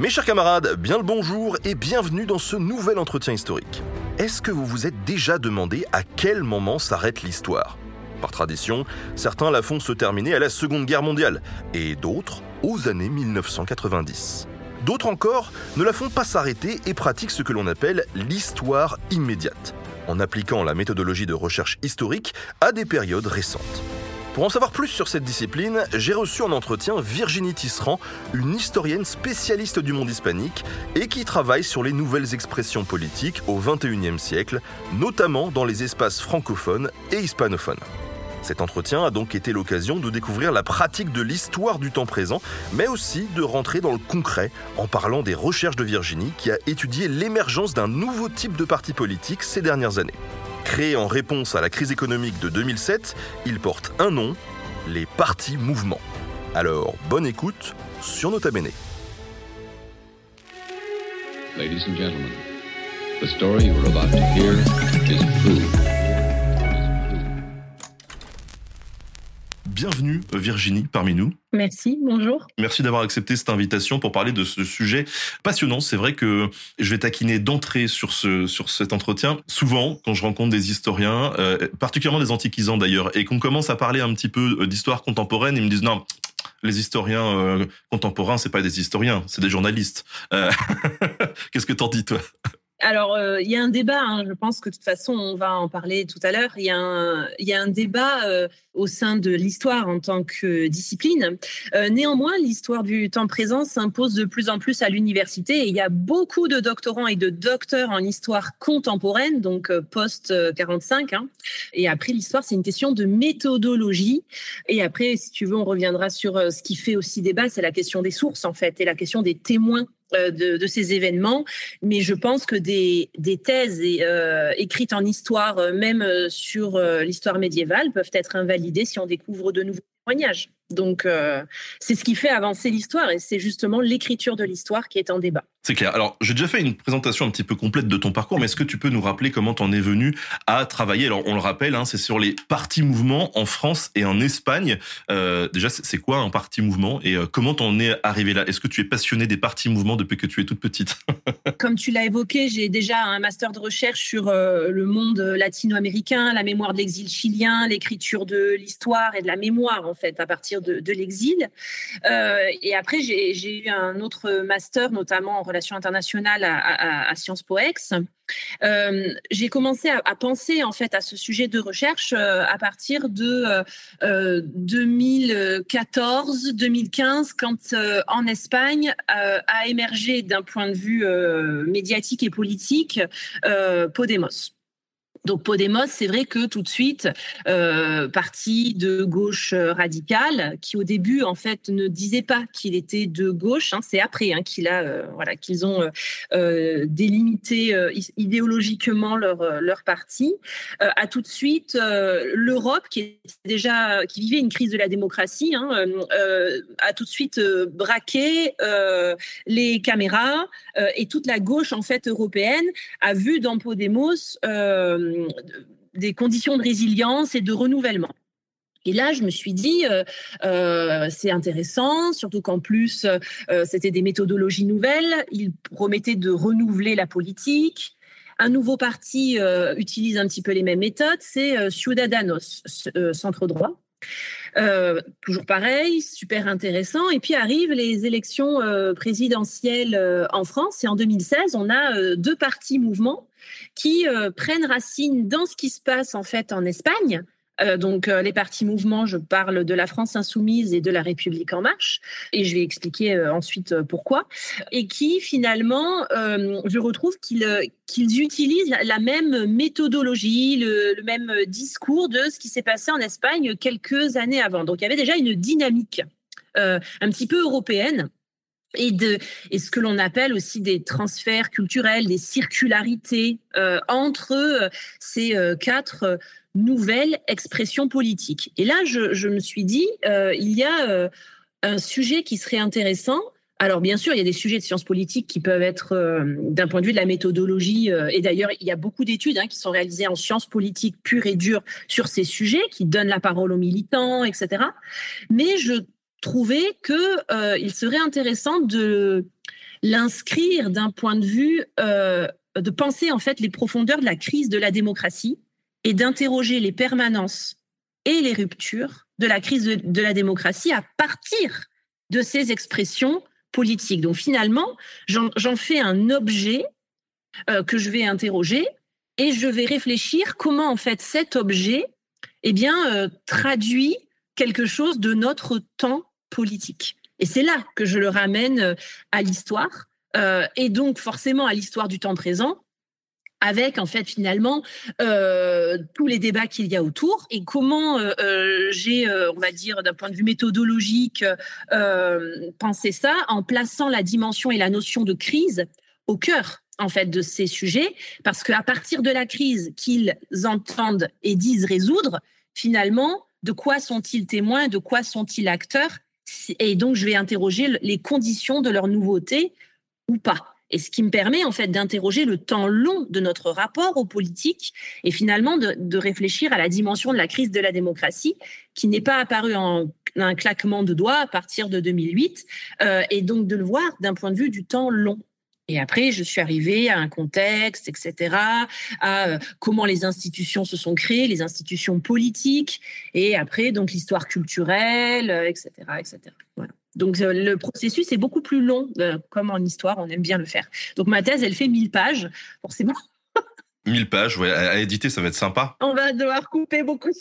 Mes chers camarades, bien le bonjour et bienvenue dans ce nouvel entretien historique. Est-ce que vous vous êtes déjà demandé à quel moment s'arrête l'histoire? Par tradition, certains la font se terminer à la Seconde Guerre mondiale et d'autres aux années 1990. D'autres encore ne la font pas s'arrêter et pratiquent ce que l'on appelle l'histoire immédiate, en appliquant la méthodologie de recherche historique à des périodes récentes. Pour en savoir plus sur cette discipline, j'ai reçu en entretien Virginie Tisserand, une historienne spécialiste du monde hispanique et qui travaille sur les nouvelles expressions politiques au XXIe siècle, notamment dans les espaces francophones et hispanophones. Cet entretien a donc été l'occasion de découvrir la pratique de l'histoire du temps présent, mais aussi de rentrer dans le concret en parlant des recherches de Virginie qui a étudié l'émergence d'un nouveau type de parti politique ces dernières années. Créé en réponse à la crise économique de 2007, il porte un nom, les partis mouvements. Alors, bonne écoute sur Nota Bene. Bienvenue Virginie parmi nous. Merci, bonjour. Merci d'avoir accepté cette invitation pour parler de ce sujet passionnant. C'est vrai que je vais taquiner d'entrée sur ce sur cet entretien. Souvent, quand je rencontre des historiens, euh, particulièrement des antiquisants d'ailleurs, et qu'on commence à parler un petit peu euh, d'histoire contemporaine, ils me disent non, les historiens euh, contemporains, c'est pas des historiens, c'est des journalistes. Euh, Qu'est-ce que t'en dis toi? Alors, euh, il y a un débat, hein, je pense que de toute façon, on va en parler tout à l'heure. Il y, a un, débat euh, au sein de l'histoire en tant que discipline. Euh, néanmoins, l'histoire du temps présent s'impose de plus en plus à l'université et il y a beaucoup de doctorants et de docteurs en histoire contemporaine, donc post-45. Hein. Et après, l'histoire, c'est une question de méthodologie. Et après, si tu veux, on reviendra sur ce qui fait aussi débat, c'est la question des sources, en fait, et la question des témoins de, de, ces événements, mais je pense que des, des thèses euh, écrites en histoire, euh, même sur l'histoire médiévale, peuvent être invalidées si on découvre de nouveaux témoignages. Donc, c'est ce qui fait avancer l'histoire et c'est justement l'écriture de l'histoire qui est en débat. C'est clair. Alors, j'ai déjà fait une présentation un petit peu complète de ton parcours, mais est-ce que tu peux nous rappeler comment t'en es venu à travailler? Alors, on le rappelle, hein, c'est sur les partis mouvements en France et en Espagne. Euh, déjà, c'est quoi un parti mouvement? Et euh, comment t'en es arrivé là? Est-ce que tu es passionné des partis mouvements depuis que tu es toute petite? Comme tu l'as évoqué, j'ai déjà un master de recherche sur euh, le monde latino-américain, la mémoire de l'exil chilien, l'écriture de l'histoire et de la mémoire, en fait, à partir de, de l'exil. Euh, et après, j'ai eu un autre master, notamment en relations internationales à, Sciences Po Ex. Euh, j'ai commencé à, penser en fait à ce sujet de recherche euh, à partir de 2014-2015, euh, quand en Espagne a émergé d'un point de vue médiatique et politique Podemos. Donc Podemos, c'est vrai que tout de suite, euh, parti de gauche radicale, qui au début en fait ne disait pas qu'il était de gauche. Hein, c'est après hein, qu'il euh, voilà, qu'ils ont euh, euh délimité euh, idéologiquement leur parti. a tout de suite l'Europe qui vivait une crise de la démocratie, hein, a tout de suite braqué les caméras et toute la gauche en fait européenne a vu dans Podemos euh, des conditions de résilience et de renouvellement. Et là, je me suis dit, euh, euh, c'est intéressant, surtout qu'en plus, c'était des méthodologies nouvelles. Il promettait de renouveler la politique. Un nouveau parti utilise un petit peu les mêmes méthodes, c'est Ciudadanos, centre droit. Euh, toujours pareil, super intéressant. Et puis arrivent les élections euh, présidentielles euh, en France. Et en 2016, on a deux partis mouvements qui prennent racine dans ce qui se passe en fait en Espagne. donc les partis mouvements, je parle de la France insoumise et de la République en marche, et je vais expliquer ensuite pourquoi, et qui finalement, je retrouve qu'ils utilisent la même méthodologie, le, même discours de ce qui s'est passé en Espagne quelques années avant. Donc il y avait déjà une dynamique euh, un petit peu européenne. Et, de, et ce que l'on appelle aussi des transferts culturels, des circularités euh, entre euh, ces euh, quatre nouvelles expressions politiques. Et là, je, je me suis dit, euh, il y a un sujet qui serait intéressant, alors bien sûr, il y a des sujets de sciences politiques qui peuvent être, euh, d'un point de vue de la méthodologie, euh, et d'ailleurs, il y a beaucoup d'études hein, qui sont réalisées en sciences politiques pures et dures sur ces sujets, qui donnent la parole aux militants, etc. Mais je trouvé qu'il serait intéressant de l'inscrire d'un point de vue de penser en fait les profondeurs de la crise de la démocratie et d'interroger les permanences et les ruptures de la crise de, la démocratie à partir de ces expressions politiques. Donc finalement, j'en fais un objet euh, que je vais interroger et je vais réfléchir comment en fait cet objet eh bien, euh, traduit quelque chose de notre temps politique. Et c'est là que je le ramène euh, à l'histoire et donc forcément à l'histoire du temps présent avec en fait finalement euh, tous les débats qu'il y a autour et comment euh, euh, j'ai, on va dire d'un point de vue méthodologique, pensé ça en plaçant la dimension et la notion de crise au cœur en fait de ces sujets, parce qu'à partir de la crise qu'ils entendent et disent résoudre, finalement, de quoi sont-ils témoins, de quoi sont-ils acteurs Et donc je vais interroger les conditions de leur nouveauté ou pas et ce qui me permet en fait d'interroger le temps long de notre rapport aux politiques et finalement de, réfléchir à la dimension de la crise de la démocratie qui n'est pas apparue en un claquement de doigts à partir de 2008 euh, et donc de le voir d'un point de vue du temps long. Et après, je suis arrivée à un contexte, etc., à euh, comment les institutions se sont créées, les institutions politiques, et après, donc l'histoire culturelle, etc., euh, etc. Voilà. Donc euh, le processus est beaucoup plus long, comme en histoire, on aime bien le faire. Donc ma thèse, elle fait 1000 pages, forcément. 1000 pages, ouais, à éditer, ça va être sympa. On va devoir couper beaucoup.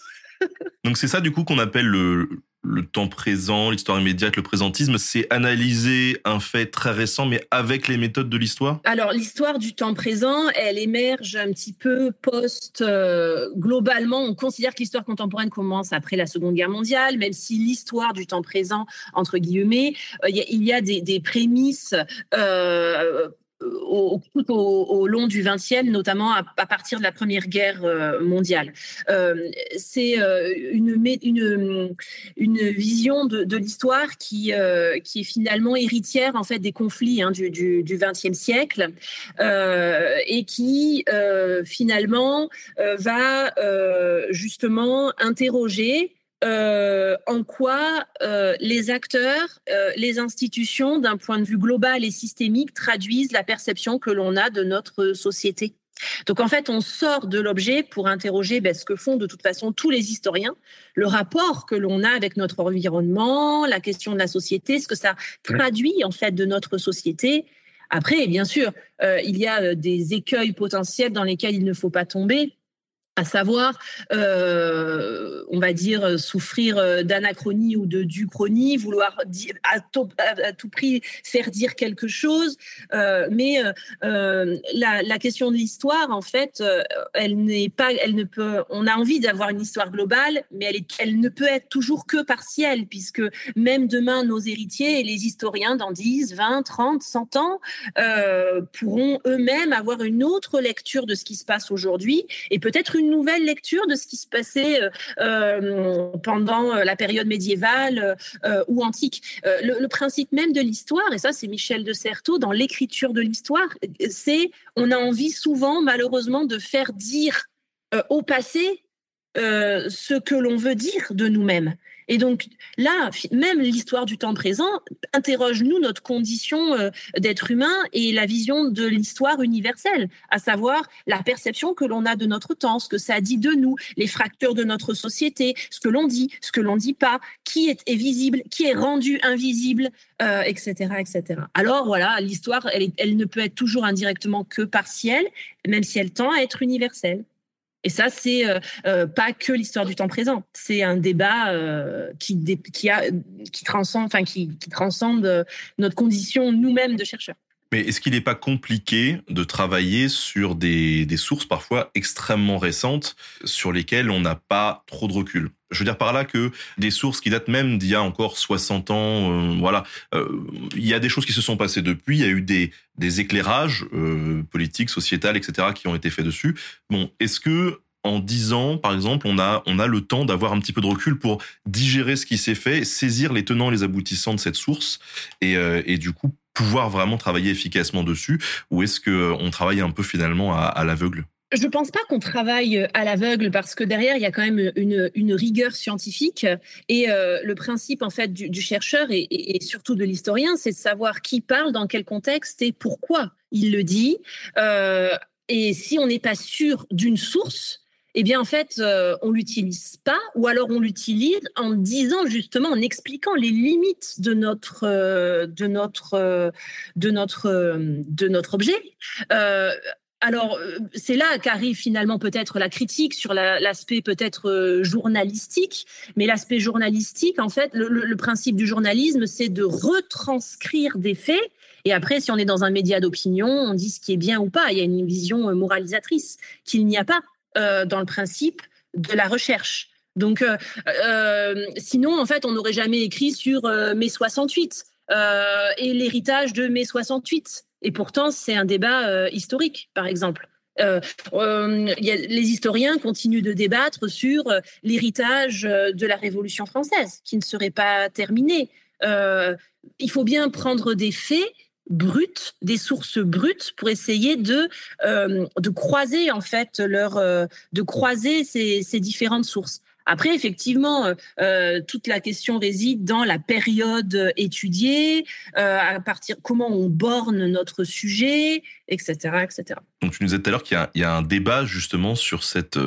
Donc c'est ça du coup qu'on appelle le, le temps présent, l'histoire immédiate, le présentisme, c'est analyser un fait très récent, mais avec les méthodes de l'histoire? Alors, l'histoire du temps présent, elle émerge un petit peu post. Euh, globalement, on considère que l'histoire contemporaine commence après la Seconde Guerre mondiale, même si l'histoire du temps présent, entre guillemets, euh, il y, a des, prémices. Euh, au, tout au, long du XXe, notamment à, partir de la Première Guerre euh, mondiale. Euh, c'est euh, une, une, une, vision de, l'histoire qui, qui est finalement héritière en fait des conflits hein, du, du, XXe siècle et qui finalement va justement interroger euh, en quoi euh, les acteurs, euh, les institutions, d'un point de vue global et systémique, traduisent la perception que l'on a de notre société? Donc en fait, on sort de l'objet pour interroger ben, ce que font de toute façon tous les historiens, le rapport que l'on a avec notre environnement, la question de la société, ce que ça traduit en fait de notre société. Après, bien sûr, il y a des écueils potentiels dans lesquels il ne faut pas tomber à savoir, euh, on va dire, souffrir euh, d'anachronie ou de duchronie, vouloir à, tout, prix faire dire quelque chose. Euh, mais la, question de l'histoire, en fait, elle n'est pas, elle ne peut. On a envie d'avoir une histoire globale, mais elle, elle ne peut être toujours que partielle, puisque même demain, nos héritiers et les historiens dans 10, 20, 30, 100 ans pourront eux-mêmes avoir une autre lecture de ce qui se passe aujourd'hui et peut-être une nouvelle lecture de ce qui se passait euh, euh, pendant euh, la période médiévale ou antique. Le, principe même de l'histoire, et ça c'est Michel de Certeau dans l'écriture de l'histoire, c'est on a envie souvent malheureusement de faire dire au passé ce que l'on veut dire de nous-mêmes. Et donc là, même l'histoire du temps présent interroge nous notre condition euh, d'être humain et la vision de l'histoire universelle, à savoir la perception que l'on a de notre temps, ce que ça dit de nous, les fractures de notre société, ce que l'on dit, ce que l'on dit pas, qui est, visible, qui est rendu invisible, etc., euh, etc. Alors voilà, l'histoire, elle ne peut être toujours indirectement que partielle, même si elle tend à être universelle. Et ça, c'est euh, euh, pas que l'histoire du temps présent. C'est un débat euh, qui, transcende, enfin qui, transcende notre condition nous-mêmes de chercheurs. Mais est-ce qu'il n'est pas compliqué de travailler sur des, sources parfois extrêmement récentes sur lesquelles on n'a pas trop de recul? Je veux dire par là que des sources qui datent même d'il y a encore 60 ans, euh, voilà, euh, il y a des choses qui se sont passées depuis, il y a eu des, des éclairages euh, politiques, sociétals, etc. qui ont été faits dessus. Bon, est-ce que en 10 ans, par exemple, on a, on a le temps d'avoir un petit peu de recul pour digérer ce qui s'est fait, saisir les tenants et les aboutissants de cette source et, et du coup pouvoir vraiment travailler efficacement dessus? Ou est-ce que on travaille un peu finalement à, l'aveugle? Je ne pense pas qu'on travaille à l'aveugle parce que derrière, il y a quand même une, rigueur scientifique. Et le principe, en fait, du, chercheur et, surtout de l'historien, c'est de savoir qui parle, dans quel contexte et pourquoi il le dit. et si on n'est pas sûr d'une source, eh bien en fait, euh, on l'utilise pas, ou alors on l'utilise en disant justement, en expliquant les limites de notre euh, de notre euh, de notre de notre objet. Alors, c'est là qu'arrive finalement peut-être la critique sur l'aspect peut-être journalistique, mais l'aspect journalistique, en fait, le, principe du journalisme, c'est de retranscrire des faits et après, si on est dans un média d'opinion, on dit ce qui est bien ou pas. Il y a une vision moralisatrice qu'il n'y a pas. Euh, dans le principe de la recherche. Donc, euh, euh, sinon, en fait, on n'aurait jamais écrit sur mai 68 et l'héritage de mai 68. Et pourtant, c'est un débat historique, par exemple. les historiens continuent de débattre sur l'héritage de la Révolution française, qui ne serait pas terminé. il faut bien prendre des faits brutes, des sources brutes pour essayer de, euh, de croiser en fait euh, de croiser ces, différentes sources. Après, effectivement, euh, toute la question réside dans la période étudiée, à partir comment on borne notre sujet, etc., etc. Donc, tu nous disais tout à l'heure qu'il y, a un débat justement sur cette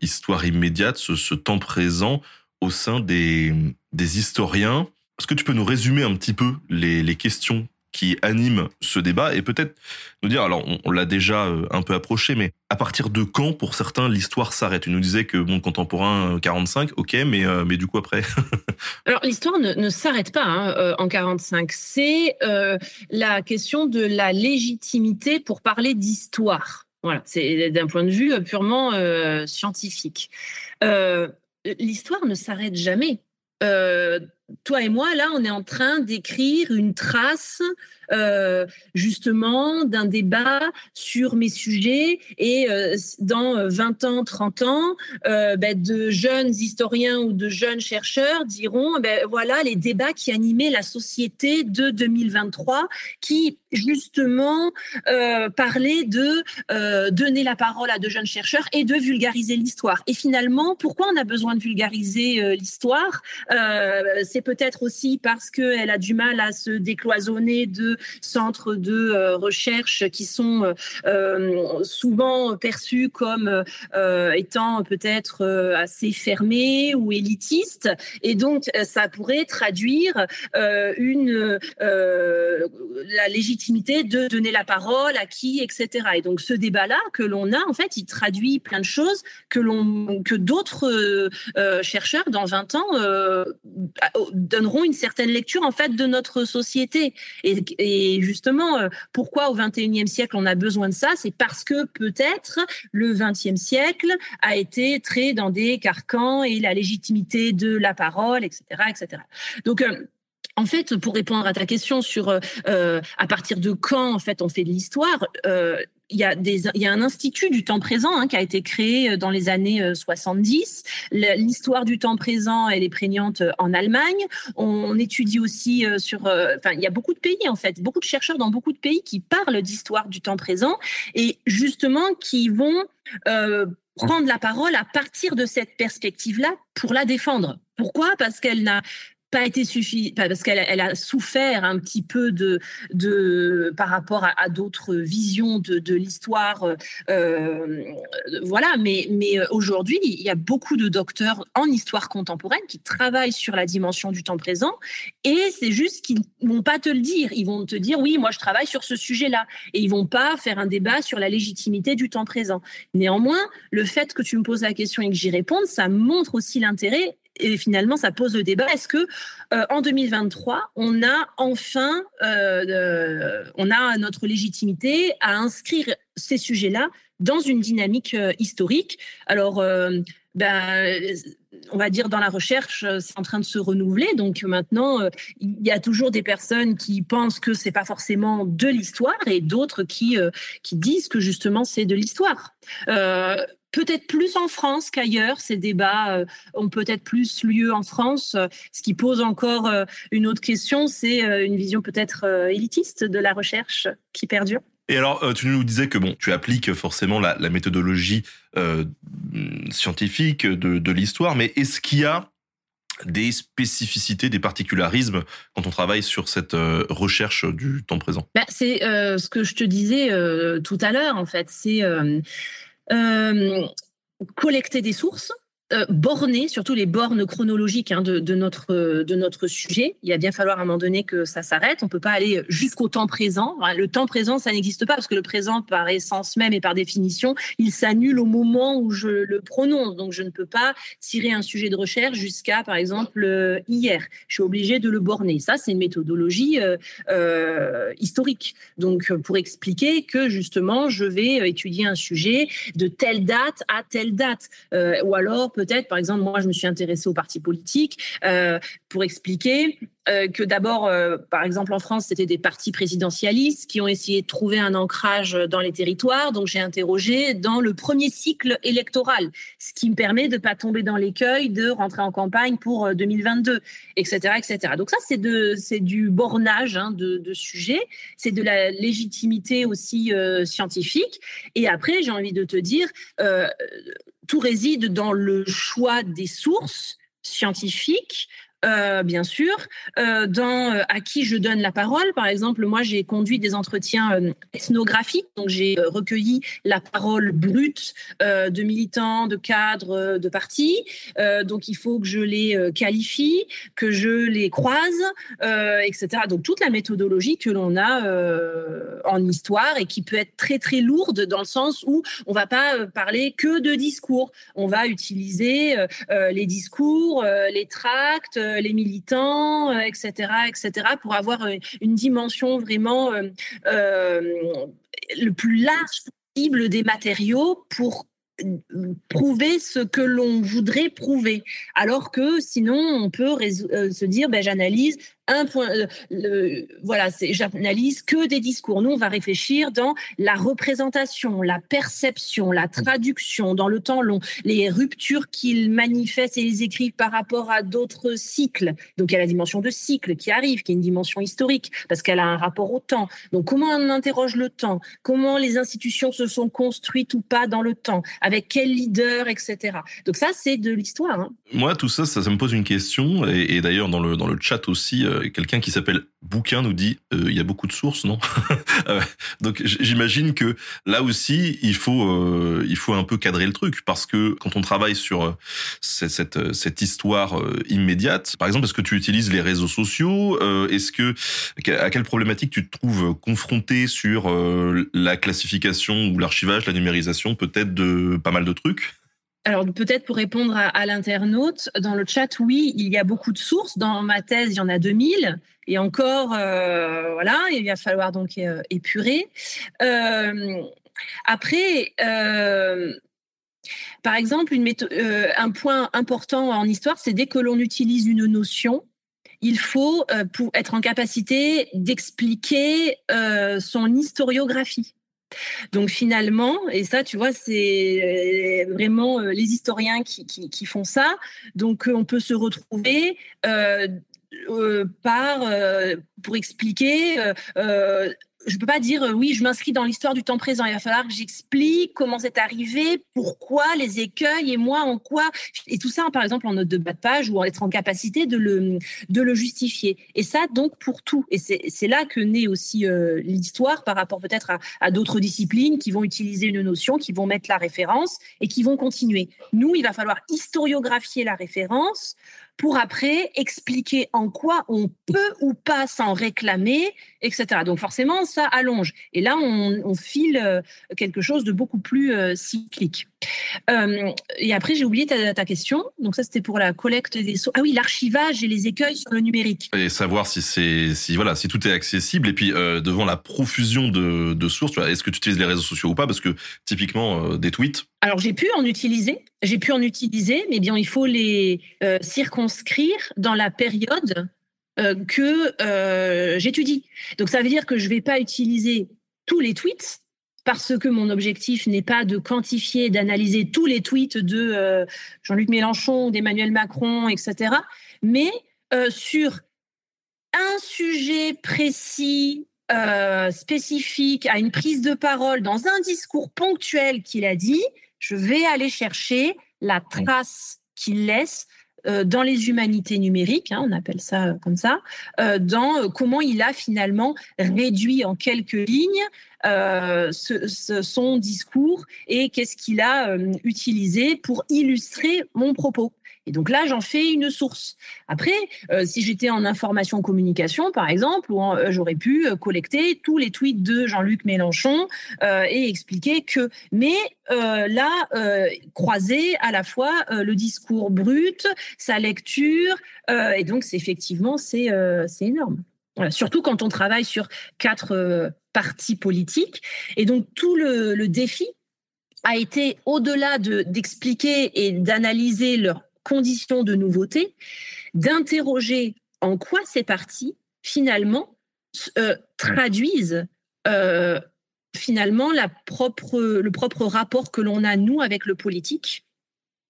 histoire immédiate, ce, temps présent au sein des, historiens. Est-ce que tu peux nous résumer un petit peu les questions qui anime ce débat et peut-être nous dire, alors on, l'a déjà euh, un peu approché, mais à partir de quand, pour certains, l'histoire s'arrête? Tu nous disais que bon, contemporain 45, euh, ok, mais, euh, mais du coup après? Alors l'histoire ne, s'arrête pas hein, en 45, c'est la question de la légitimité pour parler d'histoire. Voilà, c'est d'un point de vue purement scientifique. l'histoire ne s'arrête jamais toi et moi, là, on est en train d'écrire une trace euh, justement d'un débat sur mes sujets et euh, dans 20 ans, 30 ans, euh, ben, de jeunes historiens ou de jeunes chercheurs diront, ben, voilà les débats qui animaient la société de 2023 qui justement parlaient de donner la parole à de jeunes chercheurs et de vulgariser l'histoire. Et finalement, pourquoi on a besoin de vulgariser l'histoire? C'est peut-être aussi parce qu'elle a du mal à se décloisonner de centres de euh, recherche qui sont euh, euh, souvent perçus comme étant peut-être assez fermés ou élitistes. Et donc, ça pourrait traduire une, la légitimité de donner la parole à qui, etc. Et donc, ce débat-là que l'on a, en fait, il traduit plein de choses que, l'on, que d'autres chercheurs, dans 20 ans, donneront une certaine lecture, en fait, de notre société. Et, justement, euh, pourquoi au XXIe siècle on a besoin de ça? C'est parce que peut-être le XXe siècle a été très dans des carcans et la légitimité de la parole, etc., etc. Donc euh, en fait, pour répondre à ta question sur euh, à partir de quand en fait on fait de l'histoire, il y, a un institut du temps présent hein, qui a été créé euh, dans les années 70. Euh, l'histoire du temps présent, elle est prégnante euh, en Allemagne. On, étudie aussi sur... Enfin, il y a beaucoup de pays, en fait, beaucoup de chercheurs dans beaucoup de pays qui parlent d'histoire du temps présent et justement qui vont prendre la parole à partir de cette perspective-là pour la défendre. Pourquoi? Parce qu'elle n'a pas été suffisant, parce qu'elle elle a souffert un petit peu de, de par rapport à, d'autres visions de, de l'histoire. Euh, euh, voilà, mais, mais euh, aujourd'hui, il y a beaucoup de docteurs en histoire contemporaine qui travaillent sur la dimension du temps présent et c'est juste qu'ils vont pas te le dire. Ils vont te dire, oui, moi je travaille sur ce sujet-là et ils vont pas faire un débat sur la légitimité du temps présent. Néanmoins, le fait que tu me poses la question et que j'y réponde, ça montre aussi l'intérêt et finalement, ça pose le débat. Est-ce que euh, en 2023, on a enfin, euh, on a notre légitimité à inscrire ces sujets-là dans une dynamique euh, historique? Alors, ben, on va dire dans la recherche, c'est en train de se renouveler. Donc maintenant, il y a toujours des personnes qui pensent que c'est pas forcément de l'histoire et d'autres qui qui disent que justement c'est de l'histoire peut-être plus en France qu'ailleurs. Ces débats euh, ont peut-être plus lieu en France. Ce qui pose encore euh, une autre question, c'est euh, une vision peut-être élitiste de la recherche qui perdure. Et alors, tu nous disais que bon, tu appliques forcément la, méthodologie scientifique de, de l'histoire, mais est-ce qu'il y a des spécificités, des particularismes quand on travaille sur cette euh, recherche du temps présent? Bah, C'est euh, ce que je te disais tout à l'heure, en fait. C'est collecter des sources, euh, borner, surtout les bornes chronologiques hein, de, notre, de notre sujet. Il va bien falloir à un moment donné que ça s'arrête. On ne peut pas aller jusqu'au temps présent. Le temps présent, ça n'existe pas parce que le présent, par essence même et par définition, il s'annule au moment où je le prononce. Donc, je ne peux pas tirer un sujet de recherche jusqu'à, par exemple, euh, hier. Je suis obligée de le borner. Ça, c'est une méthodologie euh, historique. Donc, pour expliquer que justement, je vais étudier un sujet de telle date à telle date. ou alors, peut-être, par exemple, moi, je me suis intéressée aux partis politiques euh, pour expliquer euh, que d'abord, euh, par exemple, en France, c'était des partis présidentialistes qui ont essayé de trouver un ancrage dans les territoires. Donc, j'ai interrogé dans le premier cycle électoral, ce qui me permet de ne pas tomber dans l'écueil de rentrer en campagne pour 2022, etc., etc. Donc ça, c'est du bornage hein, de sujets, c'est de la légitimité aussi scientifique. Et après, j'ai envie de te dire, tout réside dans le choix des sources scientifiques, euh, bien sûr, euh, euh, à qui je donne la parole. Par exemple, moi, j'ai conduit des entretiens ethnographiques, donc j'ai recueilli la parole brute de militants, de cadres, de partis. donc, il faut que je les qualifie, que je les croise, etc. Donc, toute la méthodologie que l'on a en histoire et qui peut être très très lourde dans le sens où on va pas parler que de discours. On va utiliser les discours, les tracts les militants, etc., euh, etc., pour avoir euh, une dimension vraiment le plus large possible des matériaux pour prouver ce que l'on voudrait prouver. Alors que sinon, on peut se dire, ben, j'analyse un point. Euh, voilà, j'analyse que des discours. Nous, on va réfléchir dans la représentation, la perception, la traduction dans le temps long, les ruptures qu'ils manifestent et ils écrivent par rapport à d'autres cycles. Donc, il y a la dimension de cycle qui arrive, qui est une dimension historique parce qu'elle a un rapport au temps. Donc, comment on interroge le temps? Comment les institutions se sont construites ou pas dans le temps? Avec quel leader, etc. Donc, ça, c'est de l'histoire. Hein. Moi, tout ça, ça, me pose une question. Et, d'ailleurs, dans le, dans le chat aussi, euh, quelqu'un qui s'appelle Bouquin nous dit euh, il y a beaucoup de sources, non? Euh, Donc j'imagine que là aussi il faut euh, il faut un peu cadrer le truc parce que quand on travaille sur cette, cette, cette histoire immédiate, par exemple, est-ce que tu utilises les réseaux sociaux Est-ce que à quelle problématique tu te trouves confronté sur la classification ou l'archivage, la numérisation, peut-être de pas mal de trucs? Alors peut-être pour répondre à, l'internaute, dans le chat, oui, il y a beaucoup de sources. Dans ma thèse, il y en a 2000. Et encore, euh, voilà, il va falloir donc euh, épurer. Euh, après, par exemple, une un point important en histoire, c'est dès que l'on utilise une notion, il faut pour être en capacité d'expliquer son historiographie. Donc finalement, et ça, tu vois, c'est euh, vraiment euh, les historiens qui, font ça. Donc euh, on peut se retrouver par, pour expliquer je ne peux pas dire euh, oui, je m'inscris dans l'histoire du temps présent. Il va falloir que j'explique comment c'est arrivé, pourquoi, les écueils et moi en quoi. Et tout ça, par exemple, en note de bas de page ou en être en capacité de le, de le justifier. Et ça, donc, pour tout. Et c'est là que naît aussi euh, l'histoire par rapport peut-être à d'autres disciplines qui vont utiliser une notion, qui vont mettre la référence et qui vont continuer. Nous, il va falloir historiographier la référence pour après expliquer en quoi on peut ou pas s'en réclamer, etc. Donc forcément, ça allonge. Et là, on, file euh, quelque chose de beaucoup plus euh, cyclique. Euh, et après, j'ai oublié ta, question. Donc ça, c'était pour la collecte des sources. Ah oui, l'archivage et les écueils sur le numérique. Et savoir si c'est si voilà si tout est accessible. Et puis devant la profusion de, de sources, est-ce que tu utilises les réseaux sociaux ou pas? Parce que typiquement des tweets. Alors j'ai pu en utiliser. J'ai pu en utiliser, mais bien il faut les circonscrire dans la période euh, que euh, j'étudie. Donc ça veut dire que je ne vais pas utiliser tous les tweets parce que mon objectif n'est pas de quantifier, d'analyser tous les tweets de euh, Jean-Luc Mélenchon, d'Emmanuel Macron, etc. Mais sur un sujet précis spécifique à une prise de parole dans un discours ponctuel qu'il a dit, je vais aller chercher la trace qu'il laisse euh, dans les humanités numériques, hein, on appelle ça euh, comme ça, euh, dans comment il a finalement réduit en quelques lignes son discours et qu'est-ce qu'il a utilisé pour illustrer mon propos. Et donc là, j'en fais une source. Après, euh, si j'étais en information communication, par exemple, euh, j'aurais pu euh, collecter tous les tweets de Jean-Luc Mélenchon et expliquer que. Mais là, croiser à la fois le discours brut, sa lecture, et donc c'est effectivement c'est énorme. Surtout quand on travaille sur quatre partis politiques. Et donc tout le défi a été au-delà d'expliquer et d'analyser leur conditions de nouveauté, d'interroger en quoi ces partis, finalement, euh, traduisent euh, finalement la propre, le propre rapport que l'on a, nous, avec le politique,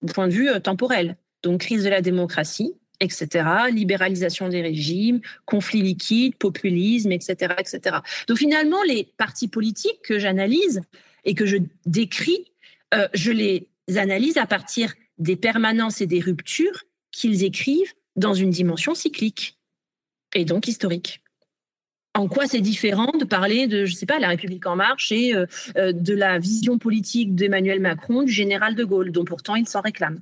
du point de vue euh, temporel. Donc, crise de la démocratie, etc., libéralisation des régimes, conflits liquides, populisme, etc., etc. Donc, finalement, les partis politiques que j'analyse et que je décris, je les analyse à partir des permanences et des ruptures qu'ils écrivent dans une dimension cyclique et donc historique. En quoi c'est différent de parler de, je sais pas, la République en marche et euh, euh, de la vision politique d'Emmanuel Macron, du général de Gaulle, dont pourtant il s'en réclame.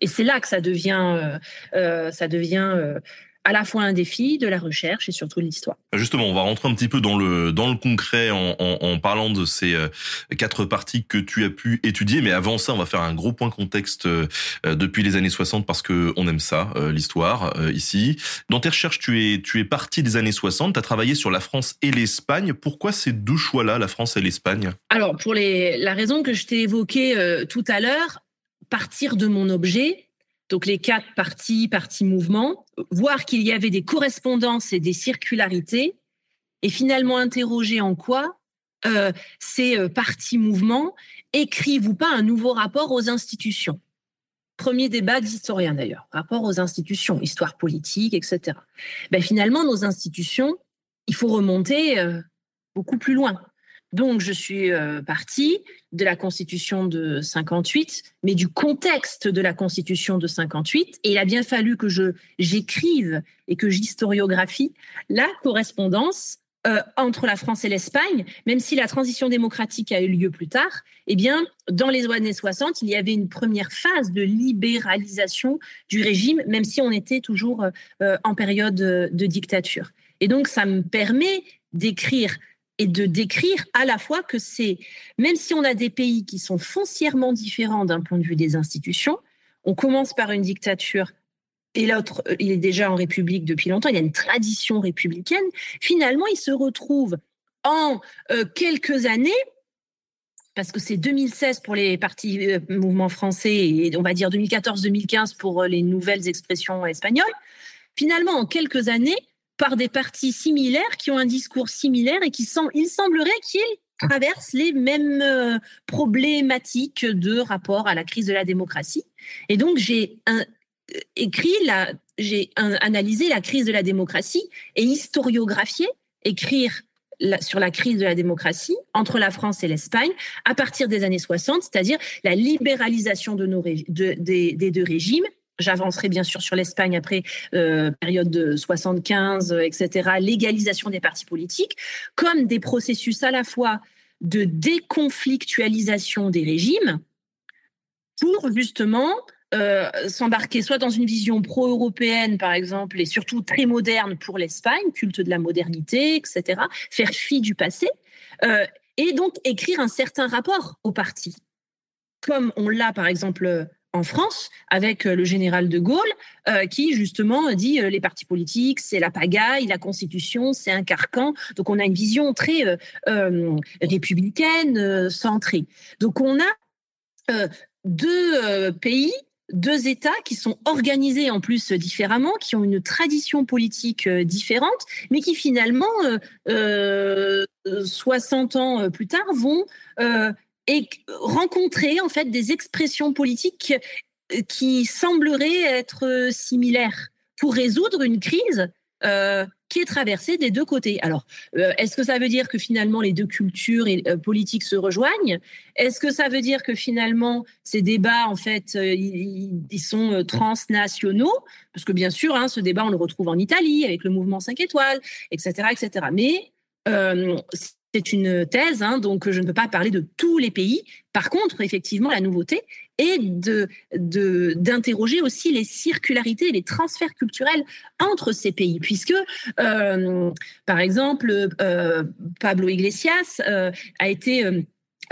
Et c'est là que ça devient, euh, ça devient à la fois un défi de la recherche et surtout de l'histoire. Justement, on va rentrer un petit peu dans le dans le concret en, en, en parlant de ces euh, quatre parties que tu as pu étudier. Mais avant ça, on va faire un gros point contexte euh, depuis les années 60 parce que on aime ça, euh, l'histoire ici. Dans tes recherches, tu es tu es parti des années 60. Tu as travaillé sur la France et l'Espagne. Pourquoi ces deux choix-là, la France et l'Espagne? Alors pour les la raison que je t'ai évoquée tout à l'heure, partir de mon objet donc les quatre parties, parties mouvements, voir qu'il y avait des correspondances et des circularités, et finalement interroger en quoi euh, ces euh, parties mouvements écrivent ou pas un nouveau rapport aux institutions. Premier débat d'historien d'ailleurs, rapport aux institutions, histoire politique, etc. Ben, finalement, nos institutions, il faut remonter euh, beaucoup plus loin. Donc, je suis euh, partie de la Constitution de 58, mais du contexte de la Constitution de 58. Et il a bien fallu que je j'écrive et que j'historiographie la correspondance euh, entre la France et l'Espagne, même si la transition démocratique a eu lieu plus tard, eh bien, dans les années 60, il y avait une première phase de libéralisation du régime, même si on était toujours euh, en période de dictature. Et donc, ça me permet d'écrire et de décrire à la fois que c'est, même si on a des pays qui sont foncièrement différents d'un point de vue des institutions, on commence par une dictature et l'autre, euh, il est déjà en République depuis longtemps, il y a une tradition républicaine, finalement, il se retrouve en euh, quelques années, parce que c'est 2016 pour les partis euh, mouvements français et on va dire 2014-2015 pour les nouvelles expressions espagnoles, finalement, en quelques années, par des partis similaires qui ont un discours similaire et qui sont, il semblerait qu'ils traversent les mêmes euh, problématiques de rapport à la crise de la démocratie. Et donc, j'ai euh, écrit j'ai analysé la crise de la démocratie et historiographié, écrire sur la crise de la démocratie entre la France et l'Espagne à partir des années 60, c'est-à-dire la libéralisation de nos, des deux régimes J'avancerai bien sûr sur l'Espagne après euh, période de 75, etc. Légalisation des partis politiques, comme des processus à la fois de déconflictualisation des régimes pour justement euh, s'embarquer soit dans une vision pro-européenne, par exemple, et surtout très moderne pour l'Espagne, culte de la modernité, etc., faire fi du passé, euh, et donc écrire un certain rapport au parti, comme on l'a, par exemple, en France avec euh, le général de Gaulle euh, qui justement dit euh, les partis politiques c'est la pagaille, la constitution c'est un carcan. Donc on a une vision très républicaine centrée. Donc on a deux pays deux États qui sont organisés en plus différemment, qui ont une tradition politique différente, mais qui finalement, 60 ans plus tard, vont et rencontrer en fait des expressions politiques euh, qui sembleraient être similaires pour résoudre une crise euh, qui est traversée des deux côtés. Alors, est-ce que ça veut dire que finalement les deux cultures et, politiques se rejoignent? Est-ce que ça veut dire que finalement ces débats, en fait, ils, sont transnationaux? Parce que bien sûr, hein, ce débat, on le retrouve en Italie avec le mouvement 5 étoiles, etc., etc. Mais c'est une thèse, hein, donc je ne peux pas parler de tous les pays. Par contre, effectivement, la nouveauté est de, d'interroger aussi les circularités, les transferts culturels entre ces pays, puisque, euh, par exemple, euh, Pablo Iglesias euh, a été euh,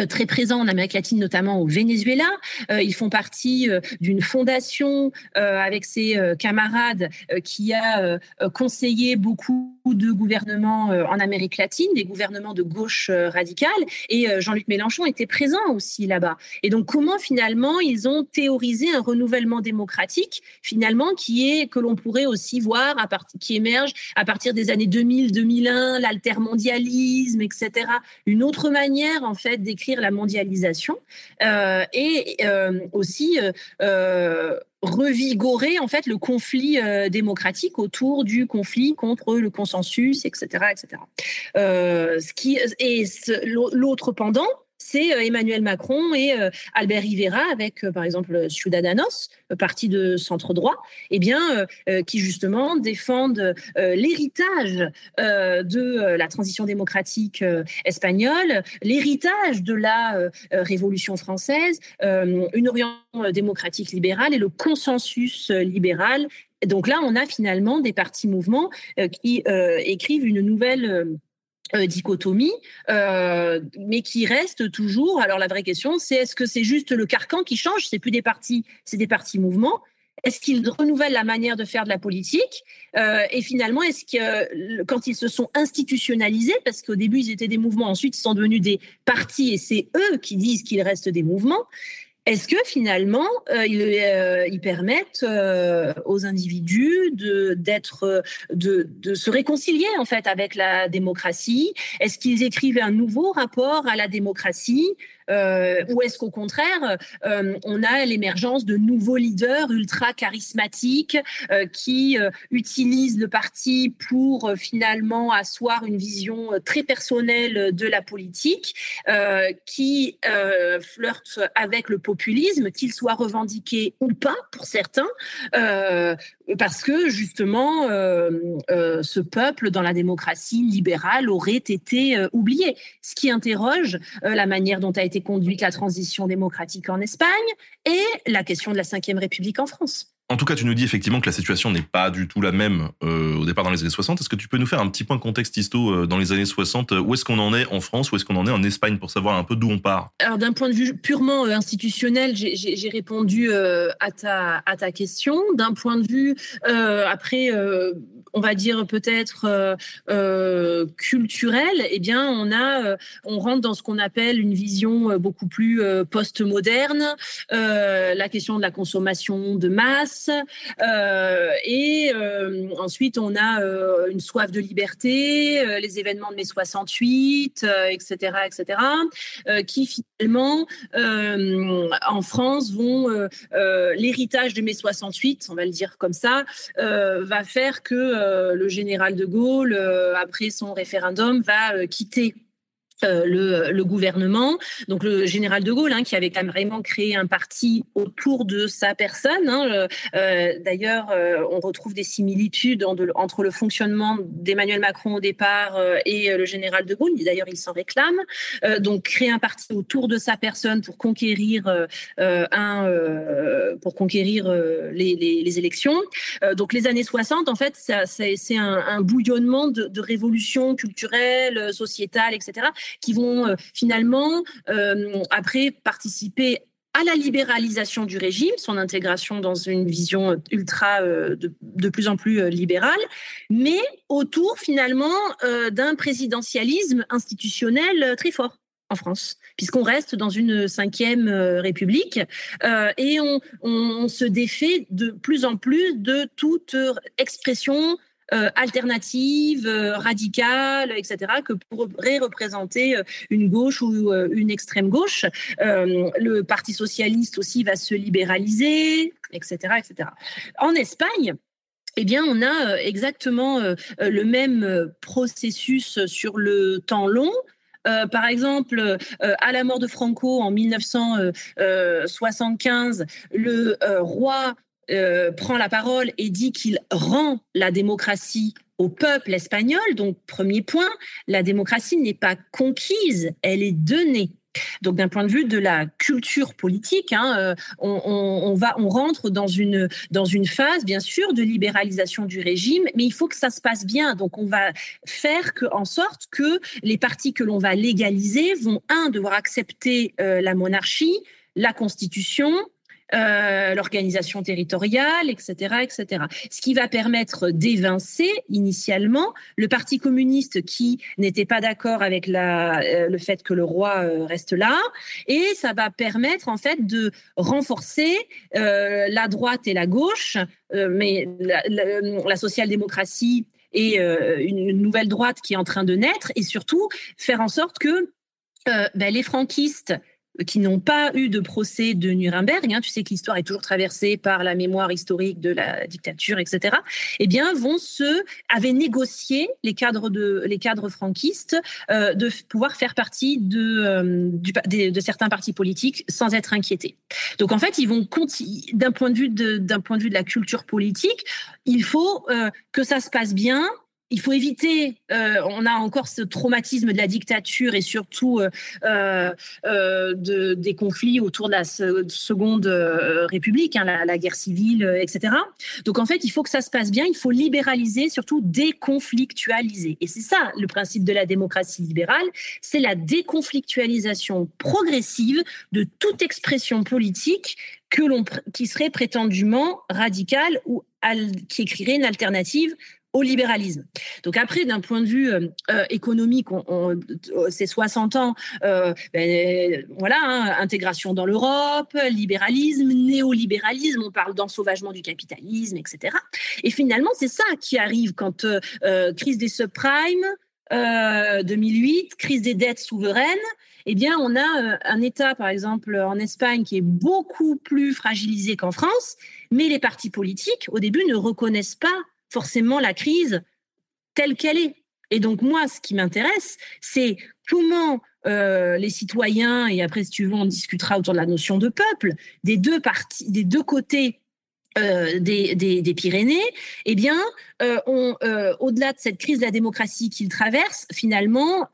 très présents en Amérique latine, notamment au Venezuela. Euh, ils font partie euh, d'une fondation avec ses camarades qui a conseillé beaucoup de gouvernements en Amérique latine, des gouvernements de gauche radicale. Et Jean-Luc Mélenchon était présent aussi là-bas. Et donc, comment finalement ils ont théorisé un renouvellement démocratique, finalement, qui est que l'on pourrait aussi voir, qui émerge à partir des années 2000-2001, l'altermondialisme, etc. Une autre manière, en fait, d'écrire la mondialisation euh, et euh, aussi euh, revigorer en fait le conflit démocratique autour du conflit contre le consensus, etc., etc. ce qui et l'autre pendant, c'est euh, Emmanuel Macron et euh, Albert Rivera avec, euh, par exemple, Ciudadanos, parti de centre droit, eh bien, qui justement défendent l'héritage de la transition démocratique espagnole, l'héritage de la Révolution française, une orientation démocratique libérale et le consensus libéral. Donc là, on a finalement des partis mouvements qui écrivent une nouvelle euh, dichotomie, euh, mais qui reste toujours. Alors la vraie question, c'est est-ce que c'est juste le carcan qui change C'est plus des partis, c'est des partis mouvements. Est-ce qu'ils renouvellent la manière de faire de la politique euh, Et finalement, est-ce que quand ils se sont institutionnalisés, parce qu'au début ils étaient des mouvements, ensuite ils sont devenus des partis, et c'est eux qui disent qu'il reste des mouvements. Est-ce que finalement, euh, euh, ils, permettent euh, aux individus de, de, de, se réconcilier en fait avec la démocratie? Est-ce qu'ils écrivent un nouveau rapport à la démocratie? Euh, ou est-ce qu'au contraire, euh, on a l'émergence de nouveaux leaders ultra charismatiques euh, qui utilisent le parti pour finalement asseoir une vision très personnelle de la politique, qui flirtent avec le populisme, qu'il soit revendiqué ou pas pour certains, parce que justement, ce peuple dans la démocratie libérale aurait été oublié. Ce qui interroge la manière dont a été conduite la transition démocratique en Espagne et la question de la Ve République en France. En tout cas, tu nous dis effectivement que la situation n'est pas du tout la même euh, au départ dans les années 60. Est-ce que tu peux nous faire un petit point de contexte histo euh, dans les années 60 Où est-ce qu'on en est en France Où est-ce qu'on en est en Espagne pour savoir un peu d'où on part? Alors d'un point de vue purement euh, institutionnel, j'ai répondu à, ta, à ta question. D'un point de vue après, on va dire peut-être culturel, eh bien on a, on rentre dans ce qu'on appelle une vision beaucoup plus post-moderne. la question de la consommation de masse euh, et euh, ensuite, on a euh, une soif de liberté, les événements de mai 68, etc., etc., qui finalement, en France, vont l'héritage de mai 68, on va le dire comme ça, va faire que le général de Gaulle, après son référendum, va quitter euh, le, le, gouvernement. Donc le général de Gaulle, hein, qui avait carrément créé un parti autour de sa personne. Hein, euh, euh D'ailleurs, euh, on retrouve des similitudes entre le fonctionnement d'Emmanuel Macron au départ et le général de Gaulle. D'ailleurs, il s'en réclame. donc créer un parti autour de sa personne pour conquérir un, pour conquérir les, les, les élections. donc les années 60, en fait, c'est un, un, bouillonnement de, de révolution culturelle, sociétale, etc qui vont euh, finalement euh, après participer à la libéralisation du régime, son intégration dans une vision ultra euh, de, plus en plus libérale, mais autour finalement d'un présidentialisme institutionnel très fort en France, puisqu'on reste dans une cinquième république et on, se défait de plus en plus de toute expression euh, alternative, euh, radicale, etc., que pourrait représenter euh, une gauche ou une extrême gauche. le Parti socialiste aussi va se libéraliser, etc., etc. En Espagne, eh bien, on a exactement le même processus sur le temps long. par exemple, à la mort de Franco en 1975, le roi prend la parole et dit qu'il rend la démocratie au peuple espagnol. Donc, premier point, la démocratie n'est pas conquise, elle est donnée. Donc d'un point de vue de la culture politique, hein, euh, on, va, on rentre dans une dans une phase bien sûr de libéralisation du régime, mais il faut que ça se passe bien. Donc on va faire en sorte que les partis que l'on va légaliser vont un devoir accepter euh, la monarchie, la constitution, euh, l'organisation territoriale, etc., etc. Ce qui va permettre d'évincer initialement le Parti communiste qui n'était pas d'accord avec euh, le fait que le roi euh, reste là, et ça va permettre en fait de renforcer la droite et la gauche, mais la, la social-démocratie et une nouvelle droite qui est en train de naître, et surtout faire en sorte que ben, les franquistes qui n'ont pas eu de procès de Nuremberg, hein, tu sais que l'histoire est toujours traversée par la mémoire historique de la dictature, etc. Eh bien, vont se avaient négocié les cadres de les cadres franquistes euh, de pouvoir faire partie de, euh, du, de, certains partis politiques sans être inquiétés. Donc en fait, ils vont d'un point de vue d'un point de vue de la culture politique, il faut euh, que ça se passe bien, il faut éviter, euh, on a encore ce traumatisme de la dictature et surtout euh, euh, de, des conflits autour de la seconde République, hein, la, guerre civile, etc. Donc en fait, il faut que ça se passe bien, il faut libéraliser, surtout déconflictualiser. Et c'est ça le principe de la démocratie libérale, c'est la déconflictualisation progressive de toute expression politique que qui serait prétendument radicale ou qui écrirait une alternative au libéralisme. Donc après, d'un point de vue euh, euh, économique, on, c'est 60 ans, euh, ben, voilà, hein, intégration dans l'Europe, libéralisme, néolibéralisme, on parle d'ensauvagement du capitalisme, etc. Et finalement, c'est ça qui arrive quand crise des subprimes, 2008, crise des dettes souveraines, eh bien, on a un État, par exemple, en Espagne, qui est beaucoup plus fragilisé qu'en France, mais les partis politiques, au début, ne reconnaissent pas forcément la crise telle qu'elle est. Et donc moi, ce qui m'intéresse, c'est comment euh, les citoyens, et après si tu veux, on discutera autour de la notion de peuple, des deux parties, des deux côtés euh, des, des, Pyrénées, eh bien, euh, au-delà de cette crise de la démocratie qu'ils traversent, finalement,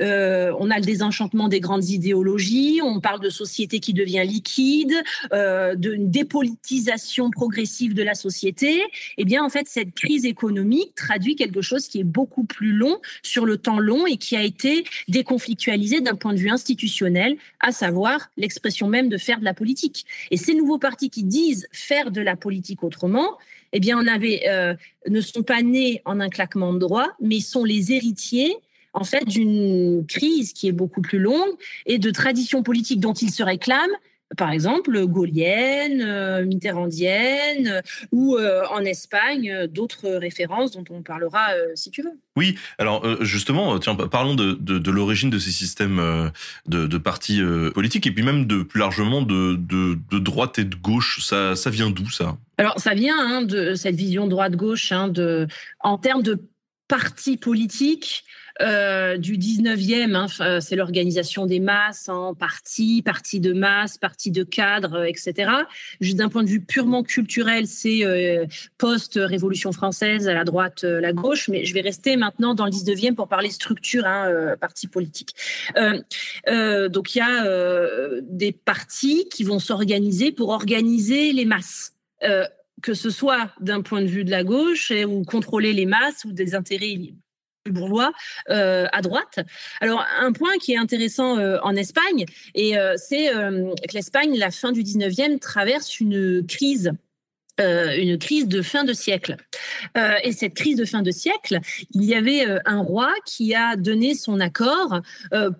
euh, on a le désenchantement des grandes idéologies, on parle de société qui devient liquide, euh, d'une dépolitisation progressive de la société. Eh bien, en fait, cette crise économique traduit quelque chose qui est beaucoup plus long sur le temps long et qui a été déconflictualisé d'un point de vue institutionnel, à savoir l'expression même de faire de la politique. Et ces nouveaux partis qui disent faire de la politique autrement, eh bien, on avait, euh, ne sont pas nés en un claquement de doigts, mais sont les héritiers en fait d'une crise qui est beaucoup plus longue et de traditions politiques dont ils se réclament par exemple gaulienne, euh, mitterrandienne euh, ou euh, en Espagne d'autres références dont on parlera si tu veux. Oui, alors justement, tiens, parlons de, l'origine de ces systèmes de, partis politiques et puis même de plus largement de, droite et de gauche. Ça, ça vient d'où ça? Alors ça vient hein, de cette vision droite-gauche hein, de, en termes de partis politiques. Euh, du 19e, hein, euh, c'est l'organisation des masses en partis, partis de masse, partis de cadres, euh, etc. Juste d'un point de vue purement culturel, c'est post-révolution française, à la droite, la gauche, mais je vais rester maintenant dans le 19e pour parler structure, hein, parti politique. donc il y a des partis qui vont s'organiser pour organiser les masses que ce soit d'un point de vue de la gauche ou contrôler les masses ou des intérêts bourgeois euh, à droite. Alors un point qui est intéressant euh, en Espagne, et euh, c'est que l'Espagne, la fin du 19e, traverse une crise. une crise de fin de siècle. et cette crise de fin de siècle, il y avait un roi qui a donné son accord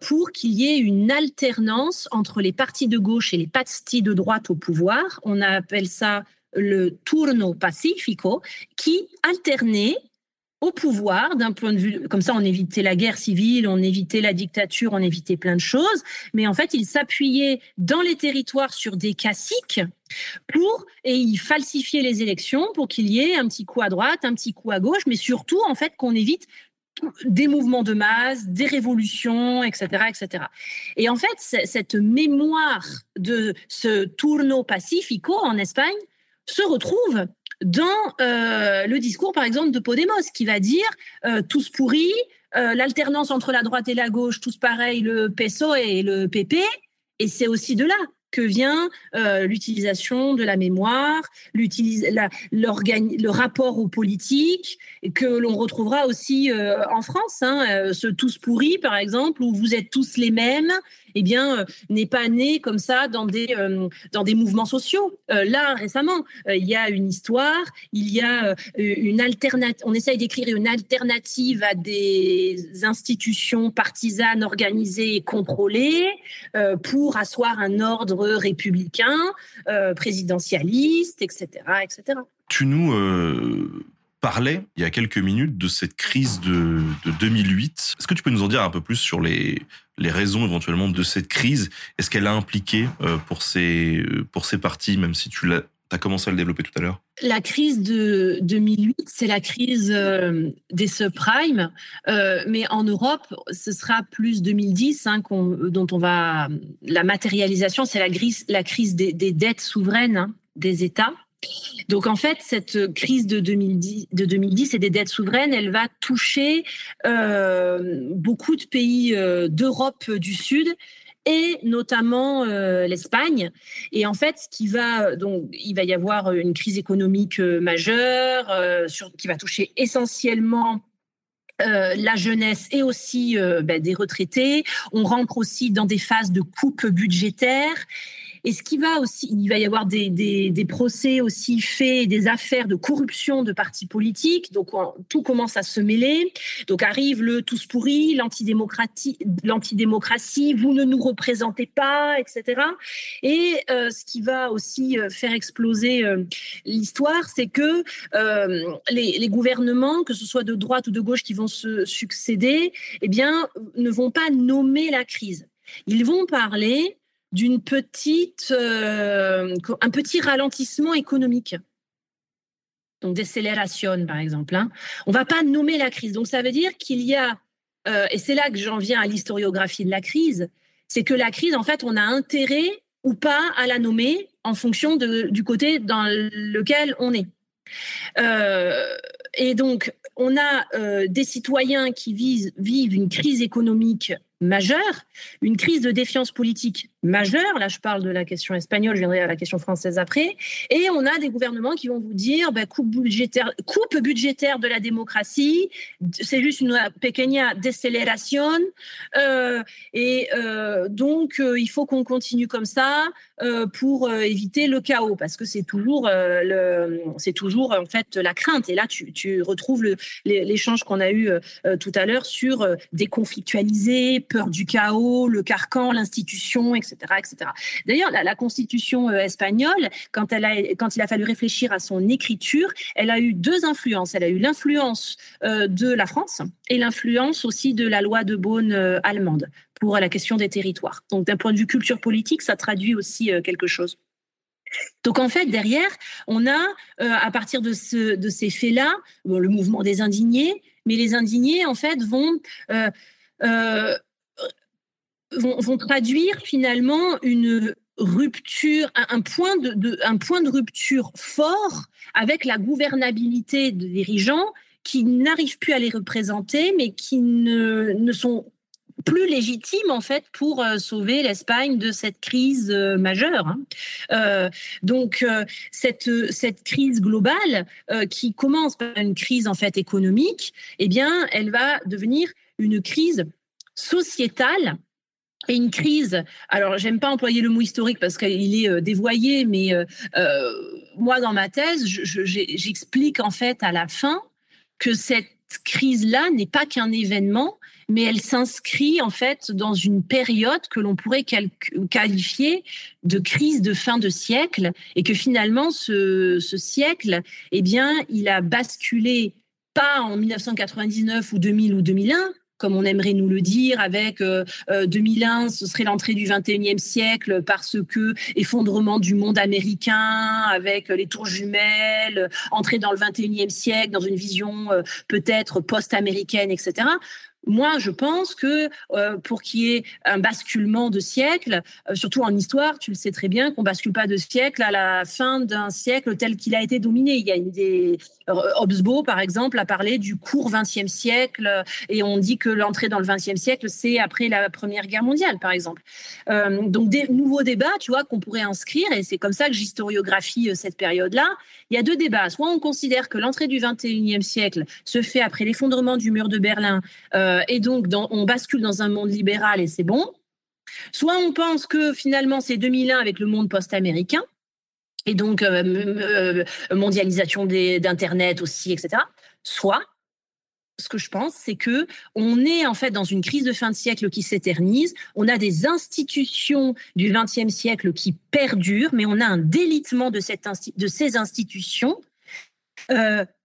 pour qu'il y ait une alternance entre les partis de gauche et les partis de droite au pouvoir. On appelle ça le turno pacifico, qui alternait au pouvoir d'un point de vue, comme ça on évitait la guerre civile, on évitait la dictature, on évitait plein de choses, mais en fait il s'appuyait dans les territoires sur des caciques pour et il falsifiait les élections pour qu'il y ait un petit coup à droite, un petit coup à gauche, mais surtout en fait qu'on évite des mouvements de masse, des révolutions, etc., etc. Et en fait, cette mémoire de ce tourno pacifico en Espagne se retrouve dans euh, le discours, par exemple, de Podemos, qui va dire euh, tous pourris, euh, l'alternance entre la droite et la gauche, tous pareils, le PSOE et le PP. Et c'est aussi de là que vient l'utilisation de la mémoire, la, le rapport aux politiques, que l'on retrouvera aussi en France. Hein, ce tous pourris, par exemple, où vous êtes tous les mêmes, eh bien, euh, n'est pas né comme ça dans des, euh, dans des mouvements sociaux. Euh, là, récemment, il y a une histoire, il y a une alternative, on essaye d'écrire une alternative à des institutions partisanes organisées et contrôlées pour asseoir un ordre républicain, présidentialiste, etc., etc. Tu nous parlait il y a quelques minutes de cette crise de, 2008. Est-ce que tu peux nous en dire un peu plus sur les, les raisons éventuellement de cette crise? Est-ce qu'elle a impliqué euh, pour, ces, pour ces partis, même si tu as commencé à le développer tout à l'heure? La crise de 2008, c'est la crise euh, des subprimes, euh, mais en Europe, ce sera plus 2010 hein, dont on va la matérialisation, c'est la, la, crise des, dettes souveraines hein, des États. Donc en fait, cette crise de 2010, de 2010 et des dettes souveraines, elle va toucher euh, beaucoup de pays euh, d'Europe du Sud et notamment euh, l'Espagne. Et en fait, ce qui va donc, il va y avoir une crise économique majeure qui va toucher essentiellement la jeunesse et aussi ben, des retraités. On rentre aussi dans des phases de coupe budgétaire et ce qui va aussi, il va y avoir des, des, procès aussi faits, des affaires de corruption de partis politiques? Donc tout commence à se mêler. Donc arrive le tous pourri, l'antidémocratie, l'antidémocratie, vous ne nous représentez pas, etc. Et euh, ce qui va aussi euh, faire exploser euh, l'histoire, c'est que les, les, gouvernements, que ce soit de droite ou de gauche, qui vont se succéder, eh bien, ne vont pas nommer la crise. Ils vont parler d'une petite, euh, un petit ralentissement économique. Donc décélération, par exemple. Hein. On ne va pas nommer la crise. Donc ça veut dire qu'il y a, euh, et c'est là que j'en viens à l'historiographie de la crise, c'est que la crise, en fait, on a intérêt ou pas à la nommer en fonction de, du côté dans lequel on est. Euh, et donc, on a des citoyens qui vivent une crise économique majeure, une crise de défiance politique majeure. Là, je parle de la question espagnole, je viendrai à la question française après. Et on a des gouvernements qui vont vous dire bah, coupe, budgétaire, coupe budgétaire de la démocratie, c'est juste une pequeña décélération. Euh, et euh, donc, euh, il faut qu'on continue comme ça pour éviter le chaos, parce que c'est toujours, c'est toujours en fait la crainte. Et là, tu, tu retrouves l'échange qu'on a eu tout à l'heure sur déconflictualiser, peur du chaos, le carcan, l'institution, etc. etc. D'ailleurs, la, constitution euh, espagnole, quand, elle a, quand il a fallu réfléchir à son écriture, elle a eu deux influences. Elle a eu l'influence euh, de la France et l'influence aussi de la loi de Beaune euh, allemande pour la question des territoires. Donc, d'un point de vue culture politique, ça traduit aussi quelque chose. Donc en fait, derrière, on a, à partir de, ce, de ces faits-là, le mouvement des indignés, mais les indignés, en fait, vont vont, traduire finalement une rupture, un, point de, un point de rupture fort avec la gouvernabilité des dirigeants qui n'arrivent plus à les représenter, mais qui ne, ne sont plus légitimes en fait pour euh, sauver l'Espagne de cette crise euh, majeure. Hein. Euh, donc cette cette crise globale qui commence par une crise en fait économique, eh bien, elle va devenir une crise sociétale et une crise. Alors, j'aime pas employer le mot historique parce qu'il est euh, dévoyé, mais euh, euh, moi, dans ma thèse, j'explique en fait à la fin que cette crise-là n'est pas qu'un événement, mais elle s'inscrit en fait dans une période que l'on pourrait qualifier de crise de fin de siècle, et que finalement, ce, ce siècle, eh bien, il a basculé pas en 1999 ou 2000 ou 2001, comme on aimerait nous le dire, avec 2001, ce serait l'entrée du 21e siècle parce que effondrement du monde américain, avec les tours jumelles, entrée dans le 21e siècle, dans une vision peut-être post-américaine, etc. Moi, je pense que euh, pour qu'il y ait un basculement de siècle, euh, surtout en histoire, tu le sais très bien, qu'on bascule pas de siècle à la fin d'un siècle tel qu'il a été dominé. Il y a une des euh, Hobsbawm, par exemple, a parlé du court XXe siècle, et on dit que l'entrée dans le XXe siècle, c'est après la Première Guerre mondiale, par exemple. donc, des nouveaux débats, tu vois, qu'on pourrait inscrire, et c'est comme ça que j'historiographie cette période-là. Il y a deux débats. Soit on considère que l'entrée du XXIe siècle se fait après l'effondrement du mur de Berlin. Et donc on bascule dans un monde libéral et c'est bon. Soit on pense que finalement c'est 2001 avec le monde post-américain et donc euh, euh, mondialisation d'internet aussi, etc. Soit ce que je pense, c'est que on est en fait dans une crise de fin de siècle qui s'éternise. On a des institutions du XXe siècle qui perdurent, mais on a un délitement de ces institutions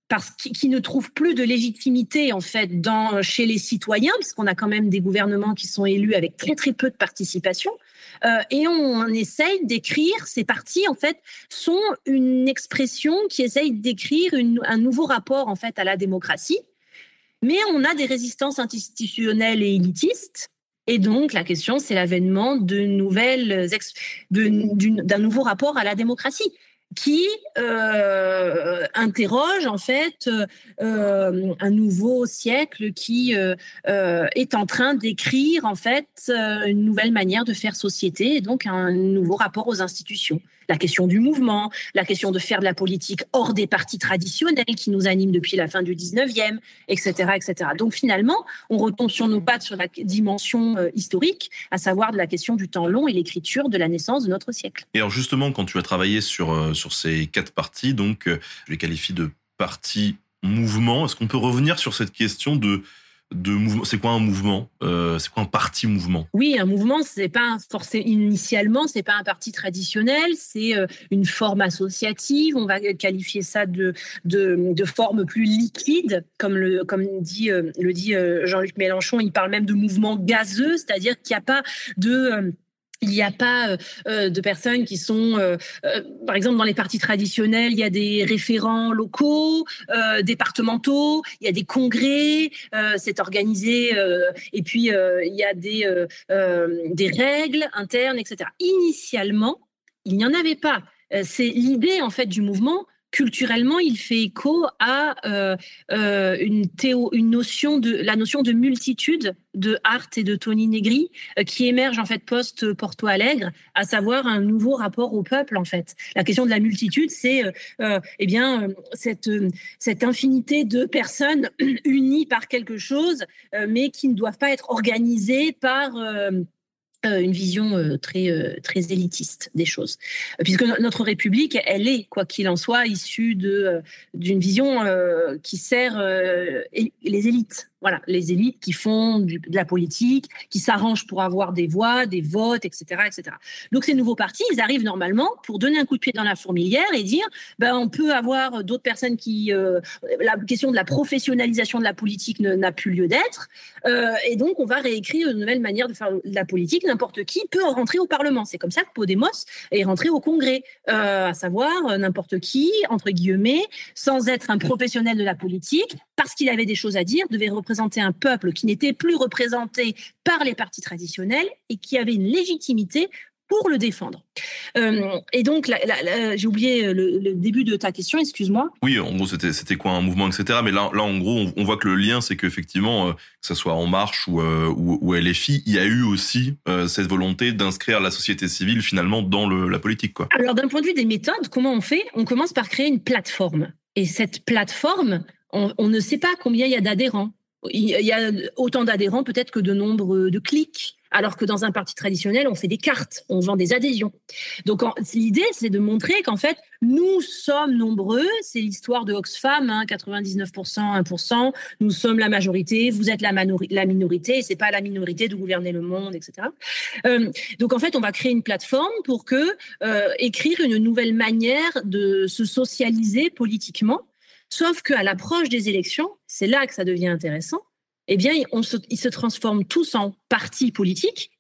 parce qu'ils ne trouvent plus de légitimité en fait dans, chez les citoyens, puisqu'on a quand même des gouvernements qui sont élus avec très très peu de participation. Euh, et on, essaye d'écrire, ces partis en fait sont une expression qui essaye d'écrire un nouveau rapport en fait à la démocratie. Mais on a des résistances institutionnelles et élitistes. Et donc, la question, c'est l'avènement d'un nouveau rapport à la démocratie qui euh, interroge en fait euh, un nouveau siècle qui euh, est en train d'écrire en fait une nouvelle manière de faire société et donc un nouveau rapport aux institutions la question du mouvement, la question de faire de la politique hors des partis traditionnels qui nous animent depuis la fin du 19e, etc. etc. Donc finalement, on retombe sur nos pattes sur la dimension euh, historique, à savoir de la question du temps long et l'écriture de la naissance de notre siècle. Et alors justement, quand tu as travaillé sur, euh, sur ces quatre partis, donc euh, je les qualifie de partis mouvement, est-ce qu'on peut revenir sur cette question de de mouvement. C'est quoi un mouvement euh, C'est quoi un parti mouvement? Oui, un mouvement, c'est pas forcément initialement, c'est pas un parti traditionnel, c'est euh, une forme associative. On va qualifier ça de de, forme plus liquide, comme le comme dit euh, le dit Jean-Luc Mélenchon. Il parle même de mouvement gazeux, c'est-à-dire qu'il n'y a pas de il n'y a pas euh, euh, de personnes qui sont, euh, par exemple, dans les partis traditionnels, il y a des référents locaux, départementaux, il y a des congrès, c'est organisé, et puis il y a des, des règles internes, etc. Initialement, il n'y en avait pas. C'est l'idée en fait du mouvement culturellement, il fait écho à euh, euh, une, notion de la notion de multitude de Hart et de Tony Negri euh, qui émerge en fait post Porto Alegre, à savoir un nouveau rapport au peuple en fait. La question de la multitude, c'est eh bien cette cette infinité de personnes unies par quelque chose, mais qui ne doivent pas être organisées par une vision euh, très euh, très élitiste des choses. Puisque notre république elle est quoi qu'il en soit issue d'une vision qui sert les élites voilà, les élites qui font de la politique, qui s'arrangent pour avoir des voix, des votes, etc., etc. Donc ces nouveaux partis, ils arrivent normalement pour donner un coup de pied dans la fourmilière et dire, ben on peut avoir d'autres personnes qui, euh, la question de la professionnalisation de la politique n'a plus lieu d'être, euh, et donc on va réécrire une nouvelle manière de faire de la politique. N'importe qui peut rentrer au Parlement. C'est comme ça que Podemos est rentré au Congrès, euh, à savoir n'importe qui, entre guillemets, sans être un professionnel de la politique, parce qu'il avait des choses à dire, devait représenter un peuple qui n'était plus représenté par les partis traditionnels et qui avait une légitimité pour le défendre. Euh, et donc, j'ai oublié le, début de ta question, excuse-moi. Oui, en gros, c'était quoi un mouvement, etc. Mais là, là en gros, on, voit que le lien, c'est qu'effectivement, euh, que ce soit En Marche ou, euh, ou, LFI, il y a eu aussi cette volonté d'inscrire la société civile finalement dans le, la politique. Quoi. Alors, d'un point de vue des méthodes, comment on fait? On commence par créer une plateforme. Et cette plateforme, on, ne sait pas combien il y a d'adhérents. Il y a autant d'adhérents peut-être que de nombre de clics, alors que dans un parti traditionnel, on fait des cartes, on vend des adhésions. Donc l'idée, c'est de montrer qu'en fait, nous sommes nombreux, c'est l'histoire de Oxfam, hein, 99%, 1%, nous sommes la majorité, vous êtes la, minorité, c'est pas la minorité de gouverner le monde, etc. Euh, donc en fait, on va créer une plateforme pour que euh, écrire une nouvelle manière de se socialiser politiquement Sauf qu'à l'approche des élections, c'est là que ça devient intéressant, eh bien, ils se transforment tous en partis politiques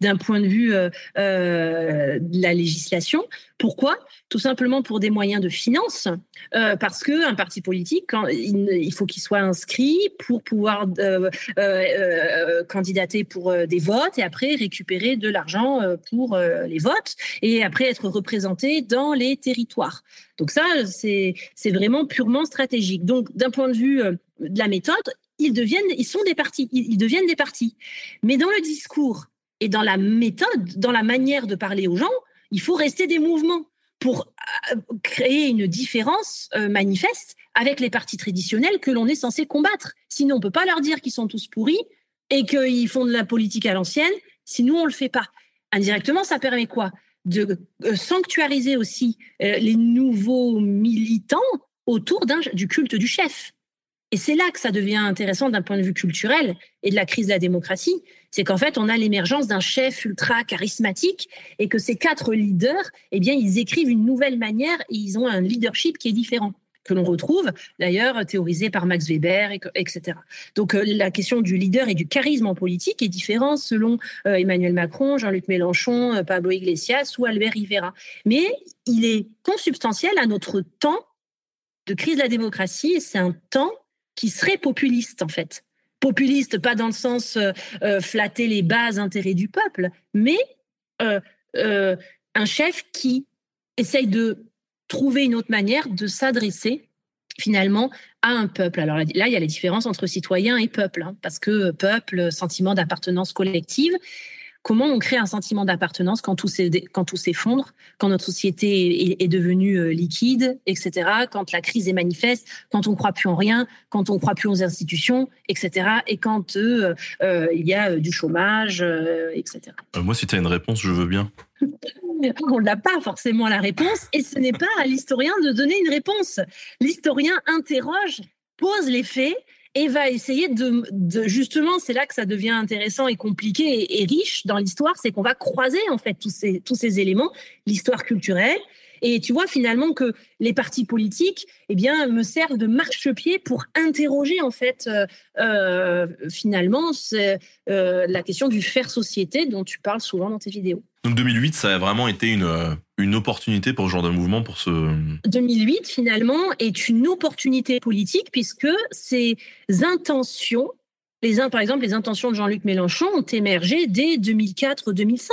d'un point de vue euh, euh, de la législation. Pourquoi? Tout simplement pour des moyens de finance, euh, parce que un parti politique, il, faut qu'il soit inscrit pour pouvoir candidater pour des votes et après récupérer de l'argent pour les votes et après être représenté dans les territoires. Donc ça, c'est vraiment purement stratégique. Donc d'un point de vue de la méthode, ils deviennent, ils sont des partis, ils, deviennent des partis. Mais dans le discours et dans la méthode, dans la manière de parler aux gens, il faut rester des mouvements pour euh, créer une différence euh, manifeste avec les partis traditionnels que l'on est censé combattre. Sinon, on peut pas leur dire qu'ils sont tous pourris et qu'ils font de la politique à l'ancienne. Sinon, on le fait pas. Indirectement, ça permet quoi? De euh, sanctuariser aussi les nouveaux militants autour du culte du chef. Et c'est là que ça devient intéressant d'un point de vue culturel et de la crise de la démocratie. C'est qu'en fait, on a l'émergence d'un chef ultra charismatique et que ces quatre leaders, eh bien, ils écrivent une nouvelle manière et ils ont un leadership qui est différent que l'on retrouve d'ailleurs théorisé par Max Weber, etc. Donc euh, la question du leader et du charisme en politique est différente selon euh, Emmanuel Macron, Jean-Luc Mélenchon, euh, Pablo Iglesias ou Albert Rivera. Mais il est consubstantiel à notre temps de crise de la démocratie et c'est un temps qui serait populiste en fait. Populiste, pas dans le sens euh, euh, flatter les bas intérêts du peuple, mais euh, un chef qui essaye de trouver une autre manière de s'adresser finalement à un peuple. Alors là, il y a la différence entre citoyen et peuple, hein, parce que peuple, sentiment d'appartenance collective, Comment on crée un sentiment d'appartenance quand tout s'effondre, quand notre société est, devenue euh, liquide, etc., quand la crise est manifeste, quand on ne croit plus en rien, quand on ne croit plus aux institutions, etc., et quand euh, euh, il y a du chômage, etc. moi, si tu as une réponse, je veux bien. on n'a pas forcément la réponse, et ce n'est pas à l'historien de donner une réponse. L'historien interroge, pose les faits, et va essayer de, justement, c'est là que ça devient intéressant et compliqué et, riche dans l'histoire, c'est qu'on va croiser en fait tous ces, tous ces éléments, l'histoire culturelle. Et tu vois finalement que les partis politiques, eh bien, me servent de marchepied pour interroger en fait euh, euh, finalement euh, la question du faire société dont tu parles souvent dans tes vidéos. Donc 2008, ça a vraiment été une, une opportunité pour ce genre de mouvement pour ce... 2008, finalement, est une opportunité politique puisque ces intentions les, par exemple, les intentions de Jean-Luc Mélenchon ont émergé dès 2004-2005,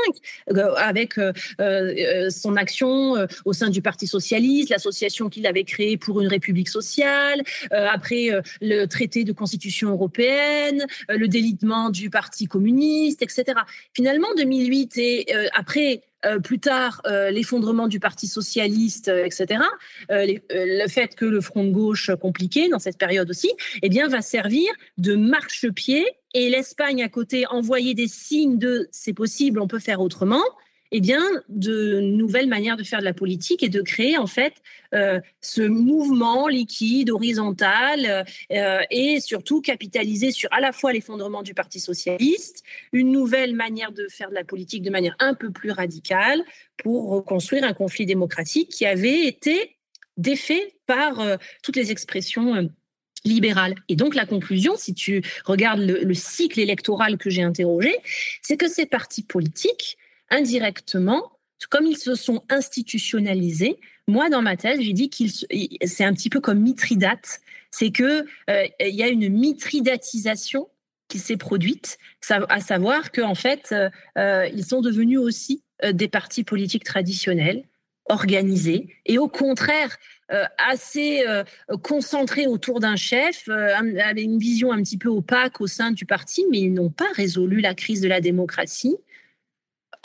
euh, avec euh, son action au sein du Parti socialiste, l'association qu'il avait créée pour une République sociale, après le traité de constitution européenne, le délitement du Parti communiste, etc. Finalement, 2008 et après euh, plus tard euh, l'effondrement du Parti socialiste, euh, etc., le fait que le front de gauche compliqué dans cette période aussi, eh bien, va servir de marchepied et l'Espagne à côté envoyer des signes de c'est possible, on peut faire autrement eh bien, de nouvelles manières de faire de la politique et de créer en fait euh, ce mouvement liquide, horizontal, euh, et surtout capitaliser sur à la fois l'effondrement du Parti socialiste, une nouvelle manière de faire de la politique de manière un peu plus radicale pour reconstruire un conflit démocratique qui avait été défait par euh, toutes les expressions libérales. Et donc la conclusion, si tu regardes le cycle électoral que j'ai interrogé, c'est que ces partis politiques indirectement, comme ils se sont institutionnalisés, moi, dans ma thèse, j'ai dit qu'il c'est un petit peu comme Mithridate, c'est que euh, il y a une mitridatisation qui s'est produite, à savoir qu'en fait, euh, euh, ils sont devenus aussi des partis politiques traditionnels, organisés, et au contraire, assez concentrés autour d'un chef, avec une vision un petit peu opaque au sein du parti, mais ils n'ont pas résolu la crise de la démocratie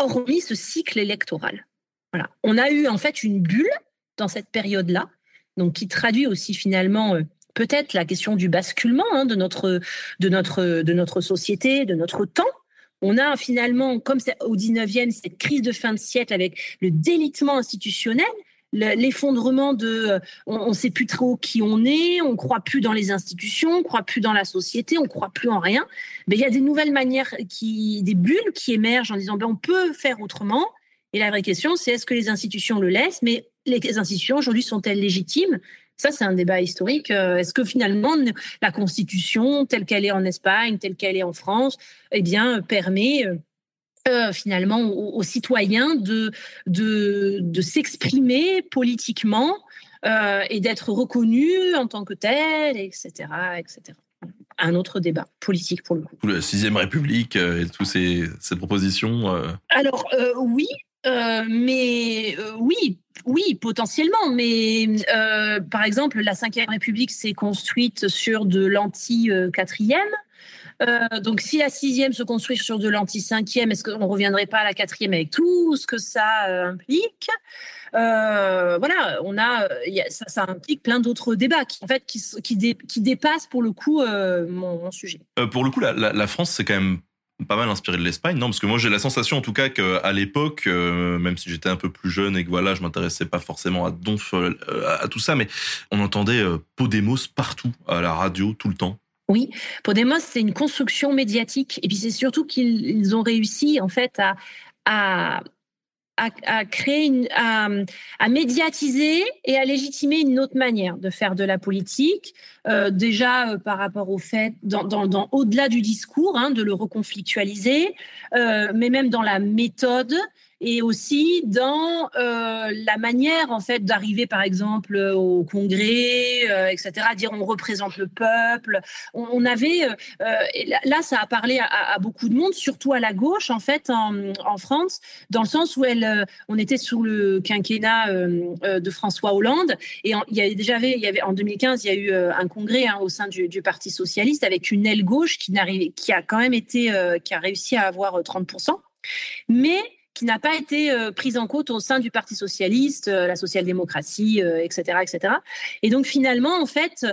hormis ce cycle électoral. Voilà. On a eu en fait une bulle dans cette période-là, donc qui traduit aussi finalement euh, peut-être la question du basculement hein, de, notre, de, notre, de notre société, de notre temps. On a finalement, comme au 19e, cette crise de fin de siècle avec le délitement institutionnel l'effondrement de euh, on ne sait plus trop qui on est, on croit plus dans les institutions, on croit plus dans la société, on croit plus en rien. Mais il y a des nouvelles manières qui des bulles qui émergent en disant ben on peut faire autrement. Et la vraie question c'est est-ce que les institutions le laissent? Mais les institutions aujourd'hui sont-elles légitimes? Ça, c'est un débat historique. Est-ce que finalement, la Constitution, telle qu'elle est en Espagne, telle qu'elle est en France, eh bien, permet finalement aux, citoyens de, de, s'exprimer politiquement et d'être reconnus en tant que tels, etc., etc un autre débat politique pour le coup. La sixième République et toutes ces, propositions. Alors oui, mais oui, oui, potentiellement. Mais par exemple, la cinquième République s'est construite sur de l'anti-quatrième. Donc, si la sixième se construit sur de l'anti-cinquième, est-ce qu'on ne reviendrait pas à la quatrième avec tout ce que ça implique? Voilà, on a, ça, implique plein d'autres débats qui, dépassent pour le coup mon, sujet. pour le coup, la France, c'est quand même pas mal inspiré de l'Espagne, non? Parce que moi j'ai la sensation en tout cas qu'à l'époque, euh, même si j'étais un peu plus jeune et que voilà, je m'intéressais pas forcément à Donf, euh, tout ça, mais on entendait euh, Podemos partout, à la radio, tout le temps. Oui, Podemos c'est une construction médiatique et puis c'est surtout qu'ils ont réussi en fait à, à à, créer, une, à, médiatiser et à légitimer une autre manière de faire de la politique. Euh, déjà euh, par rapport au fait, au-delà du discours, hein, de le reconflictualiser, euh, mais même dans la méthode et aussi dans euh, la manière en fait d'arriver par exemple au congrès, euh, etc. Dire on représente le peuple. On, avait euh, là ça a parlé à, beaucoup de monde, surtout à la gauche en fait en, en France, dans le sens où elle, on était sous le quinquennat de François Hollande et il y avait déjà il y avait en 2015 il y a eu un congrès hein, au sein du, du, Parti socialiste avec une aile gauche qui n'arrivait, qui a quand même été, qui a réussi à avoir 30% mais qui n'a pas été euh, prise en compte au sein du Parti socialiste, euh, la social-démocratie, etc., euh, etc. Et donc finalement, en fait,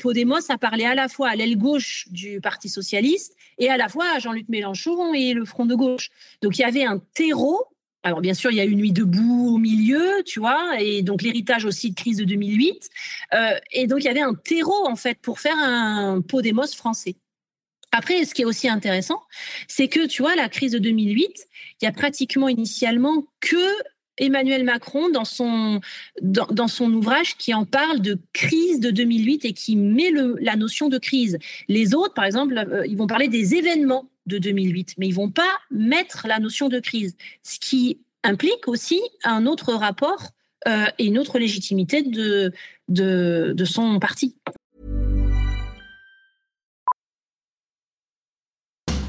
Podemos a parlé à la fois à l'aile gauche du Parti socialiste et à la fois à Jean-Luc Mélenchon et le Front de gauche. Donc il y avait un terreau alors bien sûr, il y a une nuit debout au milieu, tu vois, et donc l'héritage aussi de crise de 2008. et donc il y avait un terreau en fait pour faire un Podemos français. Après, ce qui est aussi intéressant, c'est que, tu vois, la crise de 2008, il y a pratiquement initialement que Emmanuel Macron dans son, dans, son ouvrage qui en parle de crise de 2008 et qui met le, la notion de crise. Les autres, par exemple, euh, ils vont parler des événements de 2008, mais ils vont pas mettre la notion de crise, ce qui implique aussi un autre rapport euh, et une autre légitimité de, de son parti.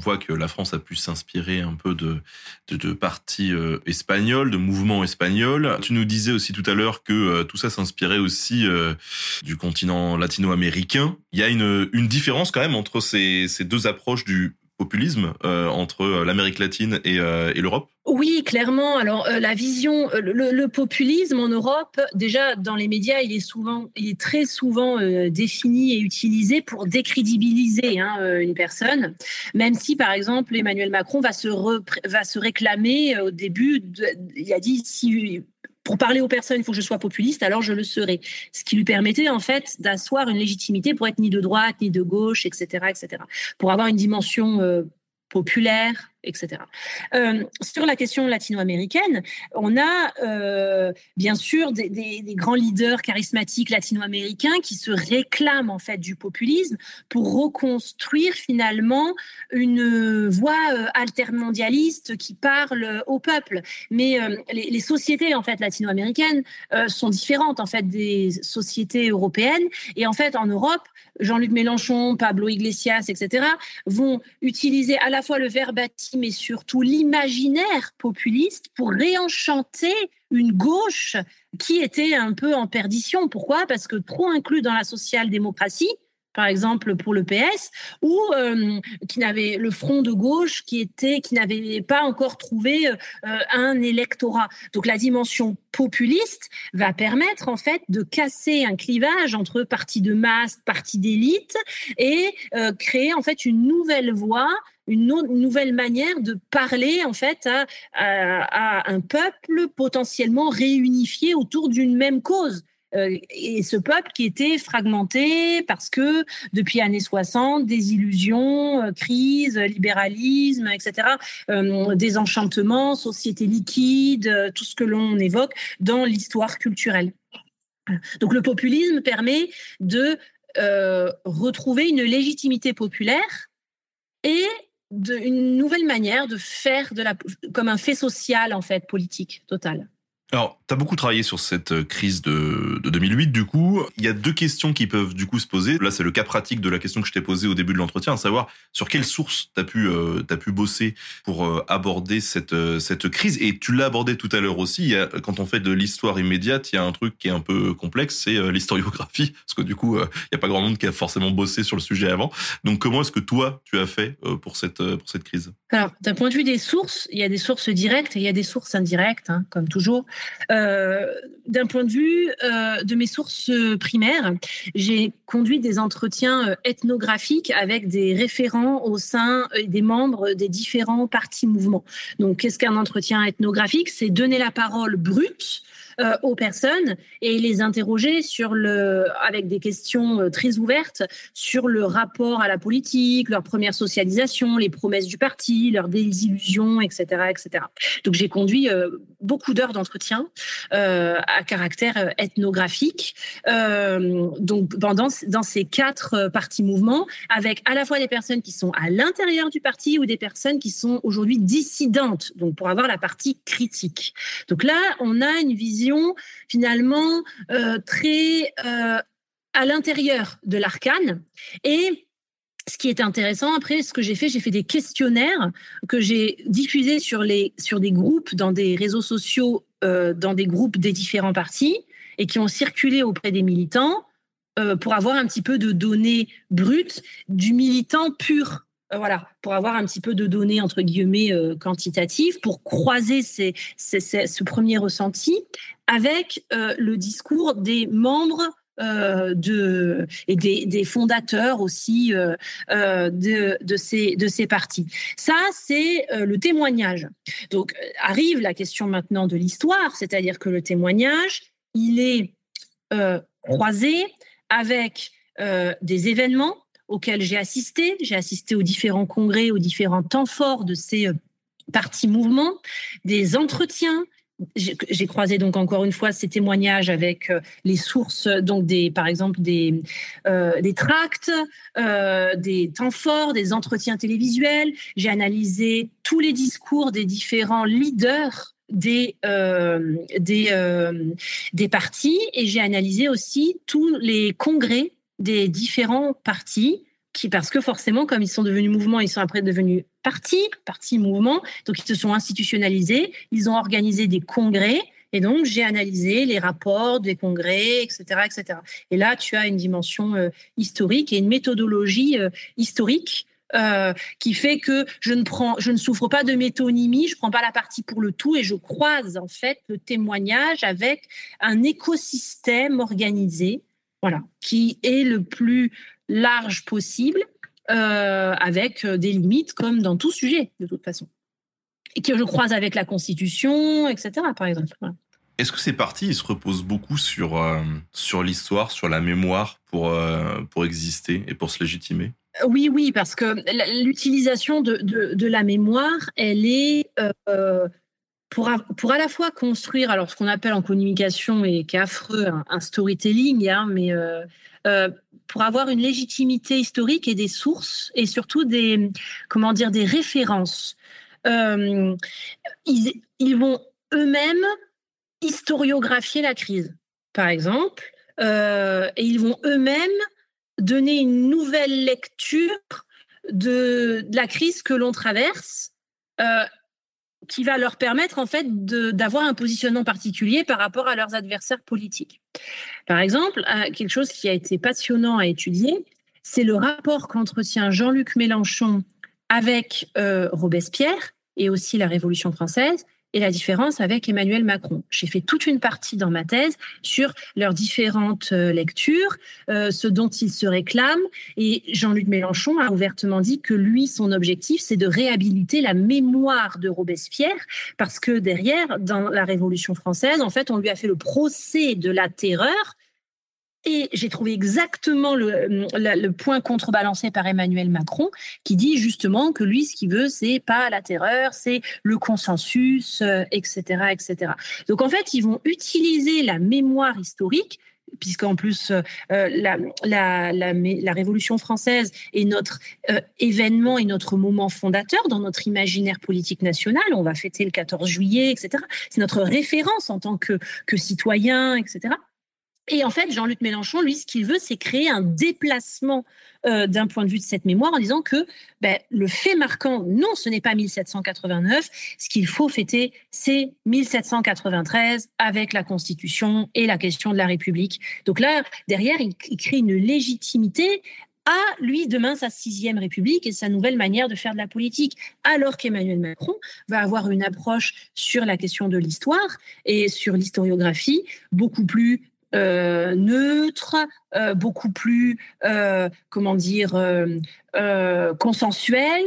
Voit que la France a pu s'inspirer un peu de, de, partis euh, espagnols, de mouvements espagnols. Tu nous disais aussi tout à l'heure que euh, tout ça s'inspirait aussi euh, du continent latino-américain. Il y a une, une différence quand même entre ces, ces deux approches du populisme euh, entre euh, l'Amérique latine et, euh, l'Europe? Oui, clairement. Alors la vision, le, populisme en Europe, déjà dans les médias, il est souvent, il est très souvent défini et utilisé pour décrédibiliser hein, une personne. Même si, par exemple, Emmanuel Macron va se va se réclamer au début, il a dit si pour parler aux personnes, il faut que je sois populiste, alors je le serai. Ce qui lui permettait en fait d'asseoir une légitimité pour être ni de droite, ni de gauche, etc., etc. Pour avoir une dimension euh, populaire, etc. Euh, sur la question latino-américaine, on a euh, bien sûr des, grands leaders charismatiques latino-américains qui se réclament en fait du populisme pour reconstruire finalement une voie euh, altermondialiste qui parle au peuple. Mais les, sociétés en fait latino-américaines sont différentes en fait des sociétés européennes et en fait en Europe, Jean-Luc Mélenchon, Pablo Iglesias, etc. vont utiliser à la fois le verbatim mais surtout l'imaginaire populiste pour réenchanter une gauche qui était un peu en perdition. Pourquoi? Parce que trop inclus dans la social-démocratie, par exemple pour le PS, ou euh, qui n'avait le front de gauche qui était qui n'avait pas encore trouvé euh, un électorat. Donc la dimension populiste va permettre en fait de casser un clivage entre partis de masse, partis d'élite et euh, créer en fait une nouvelle voie une, nouvelle manière de parler en fait à, un peuple potentiellement réunifié autour d'une même cause. Euh, et ce peuple qui était fragmenté parce que depuis années 60, désillusions, euh, crise, libéralisme, etc., euh, désenchantement, société liquide, tout ce que l'on évoque dans l'histoire culturelle. Donc le populisme permet de retrouver une légitimité populaire et de, une nouvelle manière de faire de la, comme un fait social en fait politique total. Alors, tu as beaucoup travaillé sur cette euh, crise de, de, 2008, du coup. Il y a deux questions qui peuvent, du coup, se poser. Là, c'est le cas pratique de la question que je t'ai posée au début de l'entretien, à savoir sur quelle source tu as, pu, euh, pu bosser pour euh, aborder cette, euh, cette crise. Et tu l'as abordé tout à l'heure aussi. Quand on fait de l'histoire immédiate, il y a un truc qui est un peu complexe, c'est l'historiographie. Parce que, du coup, il n'y a pas grand monde qui a forcément bossé sur le sujet avant. Donc, comment est-ce que toi, tu as fait pour, cette, pour cette crise? Alors, d'un point de vue des sources, il y a des sources directes et il y a des sources indirectes, hein, comme toujours. Euh, d'un point de vue euh, de mes sources primaires, j'ai conduit des entretiens euh, ethnographiques avec des référents au sein des membres des différents partis mouvements. Donc, qu'est-ce qu'un entretien ethnographique? C'est donner la parole brute euh, aux personnes et les interroger sur le, avec des questions euh, très ouvertes sur le rapport à la politique, leur première socialisation, les promesses du parti, leurs désillusions, etc., etc. Donc j'ai conduit euh, beaucoup d'heures d'entretien à caractère ethnographique. donc pendant dans ces quatre partis mouvements, avec à la fois des personnes qui sont à l'intérieur du parti ou des personnes qui sont aujourd'hui dissidentes. Donc pour avoir la partie critique. Donc là, on a une vision finalement euh, très euh, à l'intérieur de l'arcane. Et ce qui est intéressant, après, ce que j'ai fait, j'ai fait des questionnaires que j'ai diffusés sur, les, sur des groupes, dans des réseaux sociaux, euh, dans des groupes des différents partis, et qui ont circulé auprès des militants pour avoir un petit peu de données brutes du militant pur voilà, pour avoir un petit peu de données entre guillemets quantitatives, pour croiser ce premier ressenti avec euh, le discours des membres de, et des, fondateurs aussi de, de, ces, de ces partis. Ça, c'est le témoignage. Donc, arrive la question maintenant de l'histoire, c'est-à-dire que le témoignage, il est croisé avec des événements auxquels j'ai assisté. J'ai assisté aux différents congrès, aux différents temps forts de ces euh, partis mouvements, des entretiens. J'ai croisé donc encore une fois ces témoignages avec euh, les sources, donc des, par exemple des, euh, des tracts, des temps forts, des entretiens télévisuels. J'ai analysé tous les discours des différents leaders des, des, des partis et j'ai analysé aussi tous les congrès des différents partis parce que forcément, comme ils sont devenus mouvements, ils sont après devenus partis, partis mouvements, donc ils se sont institutionnalisés, ils ont organisé des congrès, et donc j'ai analysé les rapports des congrès, etc., etc. Et là, tu as une dimension euh, historique et une méthodologie euh, historique euh, qui fait que je ne prends, je ne souffre pas de métonymie, je prends pas la partie pour le tout et je croise en fait le témoignage avec un écosystème organisé voilà, qui est le plus large possible, euh, avec euh, des limites comme dans tout sujet, de toute façon. Et que je croise avec la Constitution, etc., par exemple. Est-ce que ces partis se reposent beaucoup sur, euh, sur l'histoire, sur la mémoire pour, pour exister et pour se légitimer? Oui, oui, parce que l'utilisation de, de, la mémoire, elle est pour, à la fois construire, alors ce qu'on appelle en communication et qui est affreux, un, storytelling, hein, mais euh, euh, pour avoir une légitimité historique et des sources et surtout des, comment dire, des références. Euh, ils, vont eux-mêmes historiographier la crise, par exemple, et ils vont eux-mêmes donner une nouvelle lecture de la crise que l'on traverse qui va leur permettre en fait d'avoir un positionnement particulier par rapport à leurs adversaires politiques. Par exemple, quelque chose qui a été passionnant à étudier, c'est le rapport qu'entretient Jean-Luc Mélenchon avec euh, Robespierre et aussi la Révolution française et la différence avec Emmanuel Macron. J'ai fait toute une partie dans ma thèse sur leurs différentes euh, lectures, euh, ce dont ils se réclament. Et Jean-Luc Mélenchon a ouvertement dit que lui, son objectif, c'est de réhabiliter la mémoire de Robespierre, parce que derrière, dans la Révolution française, en fait, on lui a fait le procès de la terreur et j'ai trouvé exactement le, le, point contrebalancé par Emmanuel Macron, qui dit justement que lui, ce qu'il veut, c'est pas la terreur, c'est le consensus, etc., euh, etc. Donc en fait, ils vont utiliser la mémoire historique puisqu'en plus euh, la, la, la, la, Révolution française est notre euh, événement et notre moment fondateur dans notre imaginaire politique national. On va fêter le 14 juillet, etc. C'est notre référence en tant que, que citoyen, etc. Et en fait, Jean-Luc Mélenchon, lui, ce qu'il veut, c'est créer un déplacement euh, d'un point de vue de cette mémoire en disant que ben, le fait marquant, non, ce n'est pas 1789. Ce qu'il faut fêter, c'est 1793 avec la Constitution et la question de la République. Donc là, derrière, il, il crée une légitimité à lui demain sa sixième République et sa nouvelle manière de faire de la politique, alors qu'Emmanuel Macron va avoir une approche sur la question de l'histoire et sur l'historiographie beaucoup plus euh, neutre, euh, beaucoup plus, euh, comment dire, consensuel,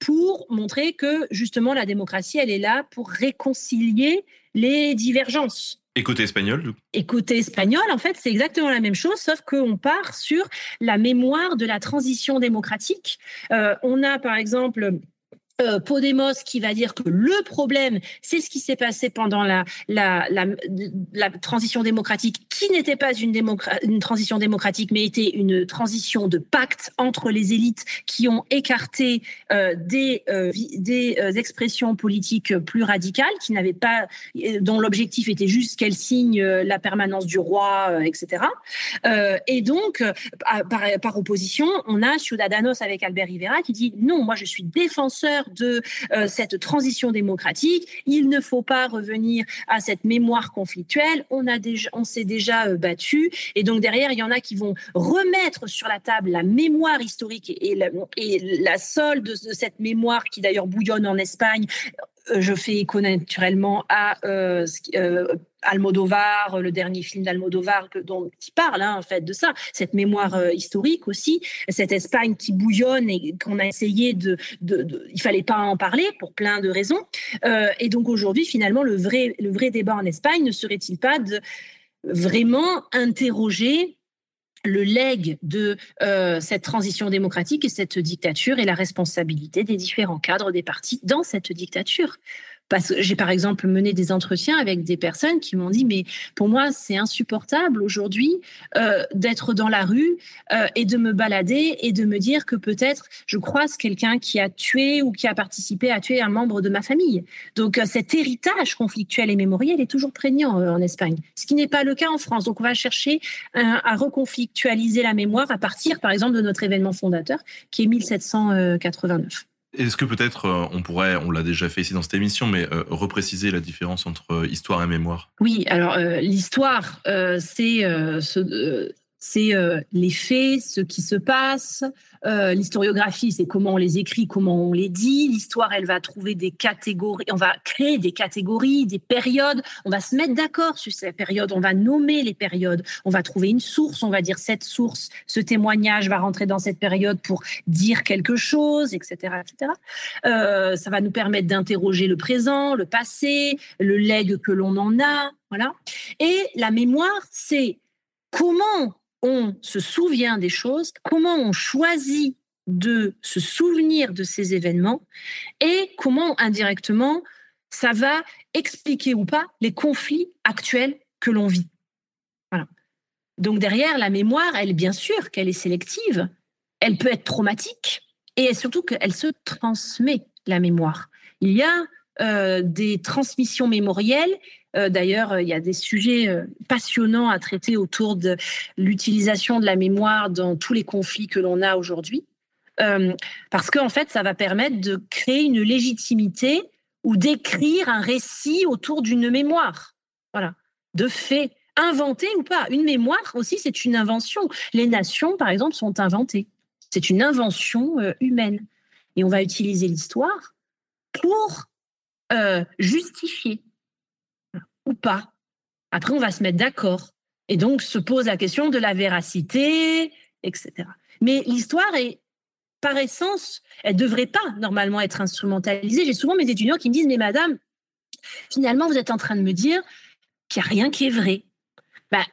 pour montrer que justement la démocratie, elle est là pour réconcilier les divergences. Et côté espagnol Et côté espagnol, en fait, c'est exactement la même chose, sauf qu'on part sur la mémoire de la transition démocratique. on a, par exemple, euh, Podemos qui va dire que le problème, c'est ce qui s'est passé pendant la, transition démocratique, qui n'était pas une, transition démocratique, mais était une transition de pacte entre les élites qui ont écarté des, euh, des euh, expressions politiques plus radicales, qui n'avaient pas, dont l'objectif était juste qu'elles signent la permanence du roi, etc. et donc, par, par opposition, on a Ciudadanos avec Albert Rivera qui dit non, moi je suis défenseur de euh, cette transition démocratique. Il ne faut pas revenir à cette mémoire conflictuelle. On a déjà, on s'est déjà euh, battu, et donc derrière, il y en a qui vont remettre sur la table la mémoire historique et, la, solde de cette mémoire qui d'ailleurs bouillonne en Espagne euh, je fais écho naturellement à euh, Almodovar, le dernier film d'Almodovar dont qui parle hein, en fait de ça, cette mémoire euh, historique aussi, cette Espagne qui bouillonne et qu'on a essayé de, de, de, il fallait pas en parler pour plein de raisons. Euh, et donc aujourd'hui, finalement, le vrai le vrai débat en Espagne ne serait-il pas de vraiment interroger le legs de euh, cette transition démocratique et cette dictature et la responsabilité des différents cadres des partis dans cette dictature? Parce que j'ai par exemple mené des entretiens avec des personnes qui m'ont dit mais pour moi c'est insupportable aujourd'hui euh, d'être dans la rue euh, et de me balader et de me dire que peut-être je croise quelqu'un qui a tué ou qui a participé à tuer un membre de ma famille. Donc euh, cet héritage conflictuel et mémoriel est toujours prégnant en Espagne, ce qui n'est pas le cas en France. Donc on va chercher à reconflictualiser la mémoire à partir par exemple de notre événement fondateur qui est 1789. Est-ce que peut-être euh, on pourrait, on l'a déjà fait ici dans cette émission, mais euh, repréciser la différence entre euh, histoire et mémoire? Oui, alors l'histoire, c'est ce, c'est euh, les faits, ce qui se passe. Euh, l'historiographie, c'est comment on les écrit, comment on les dit. L'histoire, elle va trouver des catégories, on va créer des catégories, des périodes. On va se mettre d'accord sur ces périodes, on va nommer les périodes. On va trouver une source, on va dire cette source, ce témoignage va rentrer dans cette période pour dire quelque chose, etc., etc. Euh, ça va nous permettre d'interroger le présent, le passé, le legs que l'on en a, voilà. Et la mémoire, c'est comment on se souvient des choses, comment on choisit de se souvenir de ces événements et comment indirectement ça va expliquer ou pas les conflits actuels que l'on vit. Donc derrière la mémoire, elle bien sûr qu'elle est sélective, elle peut être traumatique et surtout qu'elle se transmet la mémoire. Il y a euh, des transmissions mémorielles euh, d'ailleurs, il y a des sujets euh, passionnants à traiter autour de l'utilisation de la mémoire dans tous les conflits que l'on a aujourd'hui. Euh, parce qu'en fait, ça va permettre de créer une légitimité ou d'écrire un récit autour d'une mémoire, voilà, de faits inventée ou pas. Une mémoire aussi, c'est une invention. Les nations, par exemple, sont inventées. C'est une invention euh, humaine. Et on va utiliser l'histoire pour euh, justifier ou pas. Après, on va se mettre d'accord. Et donc, se pose la question de la véracité, etc. Mais l'histoire est, par essence, elle ne devrait pas normalement être instrumentalisée. J'ai souvent mes étudiants qui me disent, mais madame, finalement, vous êtes en train de me dire qu'il n'y a rien qui est vrai. Ben,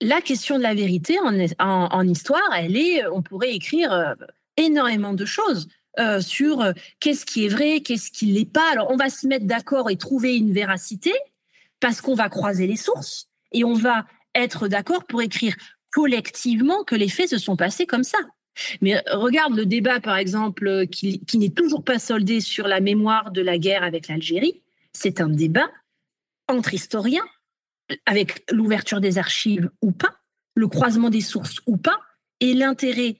la question de la vérité en, en, histoire, elle est, on pourrait écrire euh, énormément de choses. Euh, sur euh, qu'est-ce qui est vrai, qu'est-ce qui l'est pas. Alors, on va se mettre d'accord et trouver une véracité parce qu'on va croiser les sources et on va être d'accord pour écrire collectivement que les faits se sont passés comme ça. Mais regarde le débat, par exemple, qui, qui n'est toujours pas soldé sur la mémoire de la guerre avec l'Algérie. C'est un débat entre historiens, avec l'ouverture des archives ou pas, le croisement des sources ou pas, et l'intérêt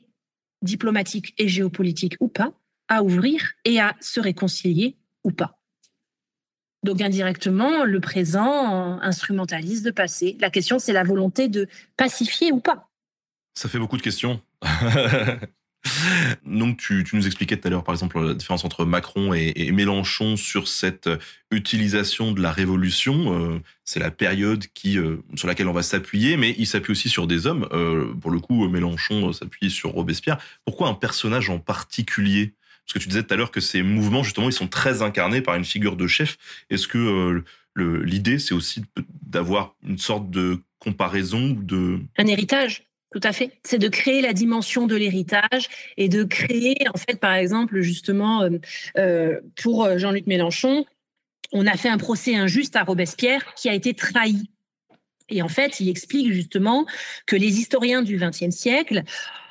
diplomatique et géopolitique ou pas, à ouvrir et à se réconcilier ou pas. Donc indirectement, le présent instrumentalise le passé. La question, c'est la volonté de pacifier ou pas. Ça fait beaucoup de questions. Donc, tu, nous expliquais tout à l'heure, par exemple, la différence entre Macron et, Mélenchon sur cette utilisation de la révolution. Euh, c'est la période qui, euh, sur laquelle on va s'appuyer, mais il s'appuie aussi sur des hommes. Euh, pour le coup, Mélenchon s'appuie sur Robespierre. Pourquoi un personnage en particulier? Parce que tu disais tout à l'heure que ces mouvements, justement, ils sont très incarnés par une figure de chef. Est-ce que l'idée, c'est aussi d'avoir une sorte de comparaison de... Un héritage tout à fait. C'est de créer la dimension de l'héritage et de créer, en fait, par exemple, justement, euh, euh, pour Jean-Luc Mélenchon, on a fait un procès injuste à Robespierre qui a été trahi. Et en fait, il explique justement que les historiens du XXe siècle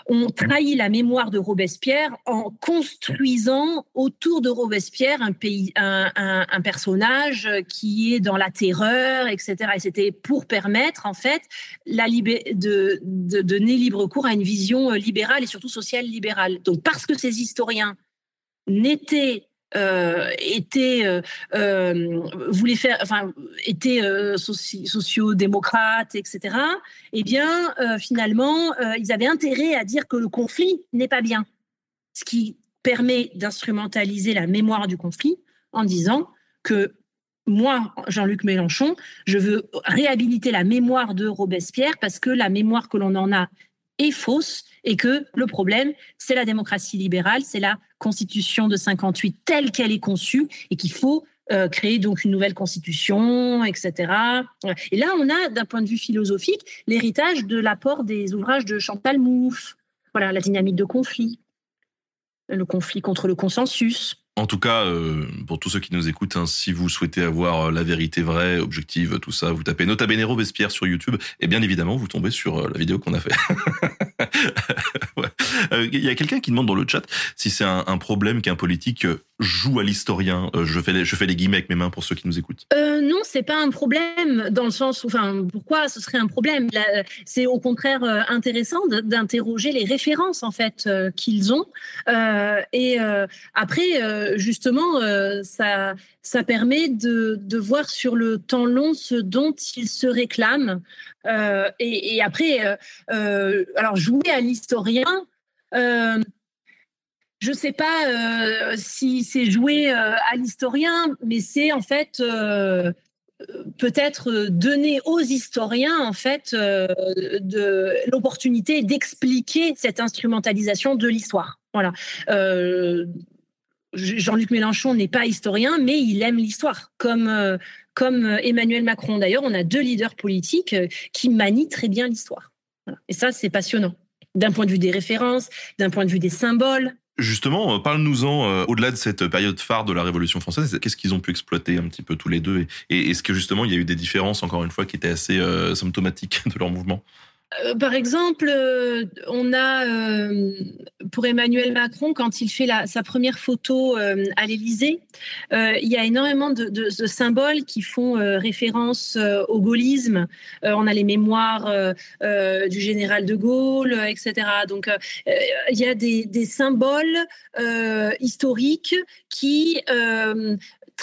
ont trahi la mémoire de Robespierre en construisant autour de Robespierre un, pays, un, personnage qui est dans la terreur, etc. Et c'était pour permettre, en fait, la de, de donner libre cours à une vision libérale et surtout sociale libérale. Donc, parce que ces historiens n'étaient euh, était euh, euh, faire, enfin était euh, socio-démocrate, etc. Eh bien, finalement, ils avaient intérêt à dire que le conflit n'est pas bien, ce qui permet d'instrumentaliser la mémoire du conflit en disant que moi, Jean-Luc Mélenchon, je veux réhabiliter la mémoire de Robespierre parce que la mémoire que l'on en a est fausse et que le problème, c'est la démocratie libérale, c'est la constitution de 58 telle qu'elle est conçue et qu'il faut euh, créer donc une nouvelle constitution, etc. Et là, on a, d'un point de vue philosophique, l'héritage de l'apport des ouvrages de Chantal Mouffe. Voilà, la dynamique de conflit, le conflit contre le consensus. En tout cas, euh, pour tous ceux qui nous écoutent, hein, si vous souhaitez avoir euh, la vérité vraie, objective, tout ça, vous tapez Nota Bene Robespierre sur YouTube et bien évidemment, vous tombez sur la vidéo qu'on a fait. Il y a quelqu'un qui demande dans le chat si c'est un, problème qu'un politique joue à l'historien. je fais les, je fais les guillemets avec mes mains pour ceux qui nous écoutent. non, c'est pas un problème dans le sens où, enfin, pourquoi ce serait un problème? C'est au contraire intéressant d'interroger les références en fait qu'ils ont et après justement, euh, ça, ça permet de, voir sur le temps long ce dont ils se réclament. Euh, et, après, euh, alors jouer à l'historien, je ne sais pas si c'est jouer à l'historien, mais c'est en fait peut-être donner aux historiens en fait de l'opportunité d'expliquer cette instrumentalisation de l'histoire. Voilà. Jean-Luc Mélenchon n'est pas historien, mais il aime l'histoire, comme, euh, comme euh, Emmanuel Macron. D'ailleurs, on a deux leaders politiques euh, qui manient très bien l'histoire. Et ça, c'est passionnant, d'un point de vue des références, d'un point de vue des symboles. Justement, parle-nous-en, au-delà de cette période phare de la Révolution française, qu'est-ce qu'ils ont pu exploiter un petit peu tous les deux? Et, est-ce que justement, il y a eu des différences, encore une fois, qui étaient assez symptomatiques de leur mouvement? Euh, par exemple, euh, on a euh, pour Emmanuel Macron, quand il fait sa première photo à l'Élysée, il y a énormément de, symboles qui font référence au gaullisme. on a les mémoires du général de Gaulle, etc. Donc, il y a des, des symboles historiques qui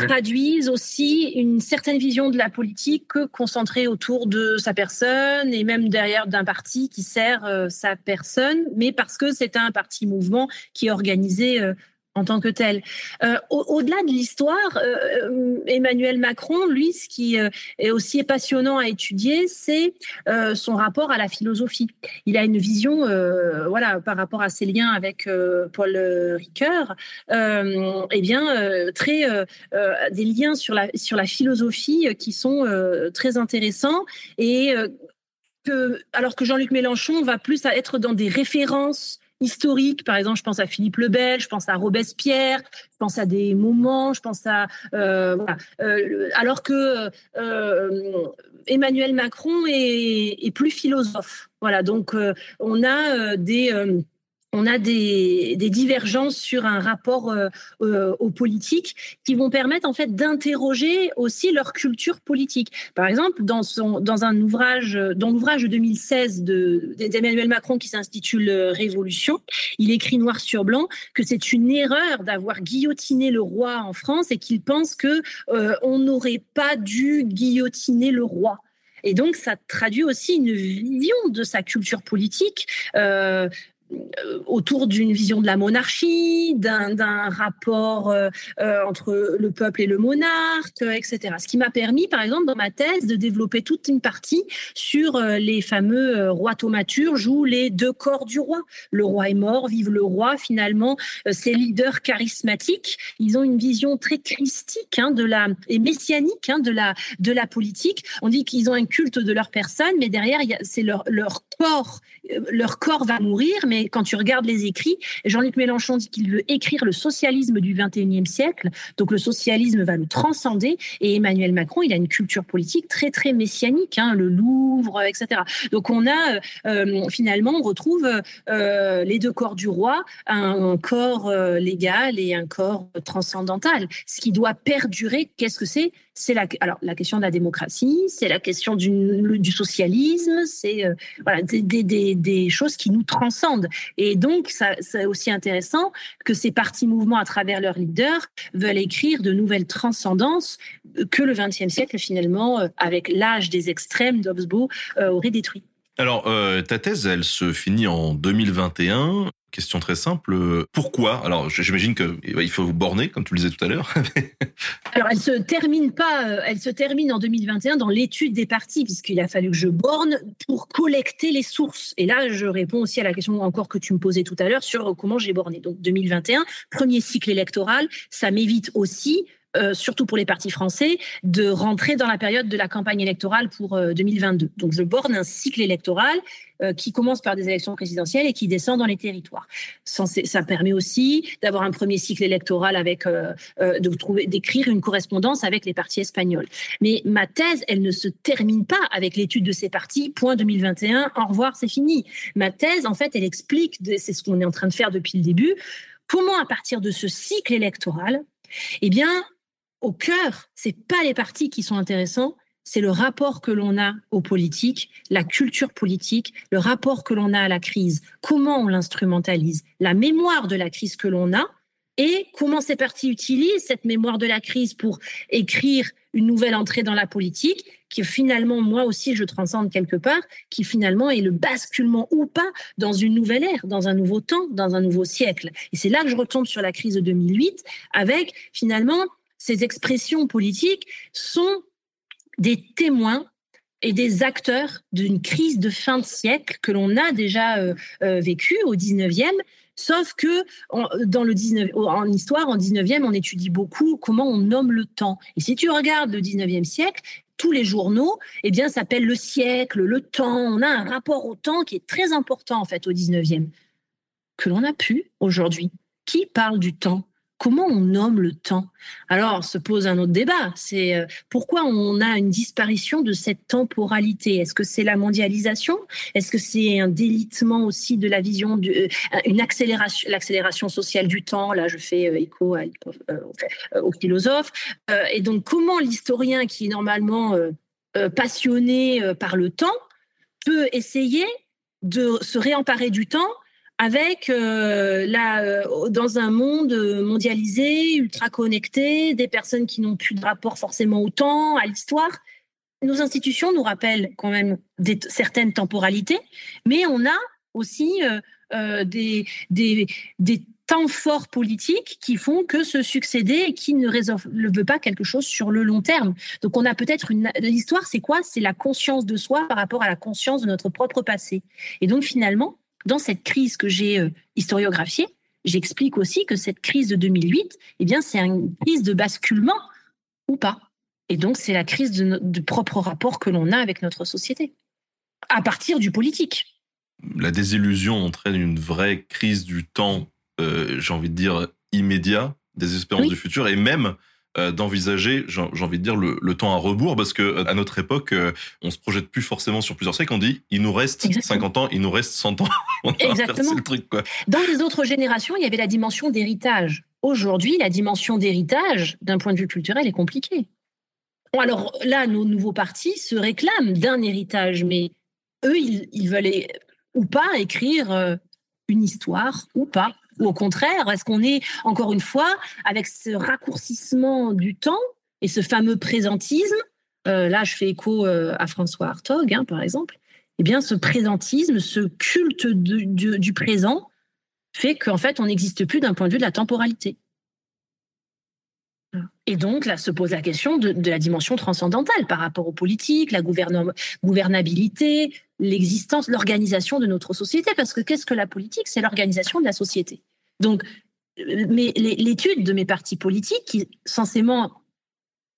traduisent aussi une certaine vision de la politique concentrée autour de sa personne et même derrière d'un parti qui sert euh, sa personne, mais parce que c'est un parti mouvement qui est organisé euh, en tant que tel. Euh, au-delà de l'histoire, euh, Emmanuel Macron, lui, ce qui euh, est aussi passionnant à étudier, c'est son rapport à la philosophie. Il a une vision, voilà, par rapport à ses liens avec Paul Ricoeur, eh bien, très des liens sur la sur la philosophie qui sont très intéressants et que, alors que Jean-Luc Mélenchon va plus être dans des références historiques. Par exemple, je pense à Philippe le Bel, je pense à Robespierre, je pense à des moments, je pense à euh. Euh, alors que euh, Emmanuel Macron est, est, plus philosophe. Voilà, donc on a des on a des, divergences sur un rapport euh, euh, aux politiques qui vont permettre en fait d'interroger aussi leur culture politique. Par exemple, dans son dans un ouvrage dans l'ouvrage de 2016 d'Emmanuel Macron qui s'intitule Révolution, il écrit noir sur blanc que c'est une erreur d'avoir guillotiné le roi en France et qu'il pense que euh, on n'aurait pas dû guillotiner le roi. Et donc, ça traduit aussi une vision de sa culture politique euh, autour d'une vision de la monarchie, d'un rapport euh, euh, entre le peuple et le monarque, etc. Ce qui m'a permis, par exemple, dans ma thèse, de développer toute une partie sur les fameux rois thaumaturges ou les deux corps du roi. Le roi est mort, vive le roi. Finalement, ces leaders charismatiques, ils ont une vision très christique hein, de la et messianique hein, de la de la politique. On dit qu'ils ont un culte de leur personne, mais derrière, c'est leur leur corps, leur corps va mourir, mais quand tu regardes les écrits, Jean-Luc Mélenchon dit qu'il veut écrire le socialisme du 21e siècle, donc le socialisme va le transcender, et Emmanuel Macron, il a une culture politique très très messianique, hein, le Louvre, etc. Donc on a euh, finalement, on retrouve euh, les deux corps du roi, un corps euh, légal et un corps transcendantal. Ce qui doit perdurer, qu'est-ce que c'est? C'est la, alors, la question de la démocratie, c'est la question du, socialisme, c'est des, choses qui nous transcendent. Et donc, c'est aussi intéressant que ces partis mouvements, à travers leurs leaders, veulent écrire de nouvelles transcendances que le XXe siècle, finalement, euh, avec l'âge des extrêmes d'Hobsbawm, euh, aurait détruit. Alors, euh, ta thèse, elle se finit en 2021. Question très simple. Pourquoi? Alors, j'imagine qu'il faut vous borner, comme tu le disais tout à l'heure. Alors, elle se termine pas. Euh, elle se termine en 2021 dans l'étude des partis, puisqu'il a fallu que je borne pour collecter les sources. Et là, je réponds aussi à la question encore que tu me posais tout à l'heure sur comment j'ai borné. Donc, 2021, premier cycle électoral, ça m'évite aussi euh, surtout pour les partis français, de rentrer dans la période de la campagne électorale pour 2022. Euh, Donc je borne un cycle électoral euh, qui commence par des élections présidentielles et qui descend dans les territoires. Ça permet aussi d'avoir un premier cycle électoral avec, de trouver, d'écrire une correspondance avec les partis espagnols. Mais ma thèse, elle ne se termine pas avec l'étude de ces partis. Point 2021. Au revoir, c'est fini. Ma thèse, en fait, elle explique, c'est ce qu'on est en train de faire depuis le début, comment à partir de ce cycle électoral, eh bien, au cœur, c'est pas les partis qui sont intéressants, c'est le rapport que l'on a aux politiques, la culture politique, le rapport que l'on a à la crise, comment on l'instrumentalise, la mémoire de la crise que l'on a et comment ces partis utilisent cette mémoire de la crise pour écrire une nouvelle entrée dans la politique, qui finalement, moi aussi, je transcende quelque part, qui finalement est le basculement ou pas dans une nouvelle ère, dans un nouveau temps, dans un nouveau siècle. Et c'est là que je retombe sur la crise de 2008, avec finalement ces expressions politiques sont des témoins et des acteurs d'une crise de fin de siècle que l'on a déjà euh, euh, vécue au 19e, sauf que dans le 19, en histoire, en 19e, on étudie beaucoup comment on nomme le temps. Et si tu regardes le 19e siècle, tous les journaux, eh bien, s'appellent le siècle, le temps. On a un rapport au temps qui est très important, en fait, au 19e, que l'on a pu aujourd'hui. Qui parle du temps comment on nomme le temps? Alors se pose un autre débat, c'est euh, pourquoi on a une disparition de cette temporalité? Est-ce que c'est la mondialisation? Est-ce que c'est un délitement aussi de la vision, du, euh, accélération, l'accélération sociale du temps? Là, je fais euh, écho à, aux philosophes. et donc, comment l'historien qui est normalement passionné par le temps peut essayer de se réemparer du temps avec euh, la, euh, dans un monde mondialisé, ultra connecté, des personnes qui n'ont plus de rapport forcément au temps, à l'histoire. Nos institutions nous rappellent quand même certaines temporalités, mais on a aussi euh, des, des, des temps forts politiques qui font que se succéder et qui ne résolvent pas quelque chose sur le long terme. Donc on a peut-être une l'histoire c'est quoi? C'est la conscience de soi par rapport à la conscience de notre propre passé. Et donc finalement, dans cette crise que j'ai euh, historiographiée, j'explique aussi que cette crise de 2008, eh bien c'est une crise de basculement ou pas. Et donc c'est la crise de, du propre rapport que l'on a avec notre société à partir du politique. La désillusion entraîne une vraie crise du temps euh, j'ai envie de dire, immédiat des espérances du futur et même d'envisager, j'ai envie de dire, le, le, temps à rebours, parce que euh, à notre époque, on se projette plus forcément sur plusieurs siècles. On dit, il nous reste 50 ans, il nous reste 100 ans. on Exactement. Le truc, quoi. Dans les autres générations, il y avait la dimension d'héritage. Aujourd'hui, la dimension d'héritage, d'un point de vue culturel, est compliquée. Bon, alors là, nos nouveaux partis se réclament d'un héritage, mais eux, ils, ils veulent ou pas écrire une histoire ou pas ou au contraire, est-ce qu'on est, encore une fois, avec ce raccourcissement du temps et ce fameux présentisme euh, Là, je fais écho euh, à François Hartog, hein, par exemple. Eh bien, ce présentisme, ce culte du présent fait qu'en fait, on n'existe plus d'un point de vue de la temporalité. Et donc, là se pose la question de, la dimension transcendantale par rapport aux politiques, la gouvernabilité, l'existence, l'organisation de notre société. Parce que qu'est-ce que la politique? C'est l'organisation de la société. Donc, mais l'étude de mes partis politiques, qui censément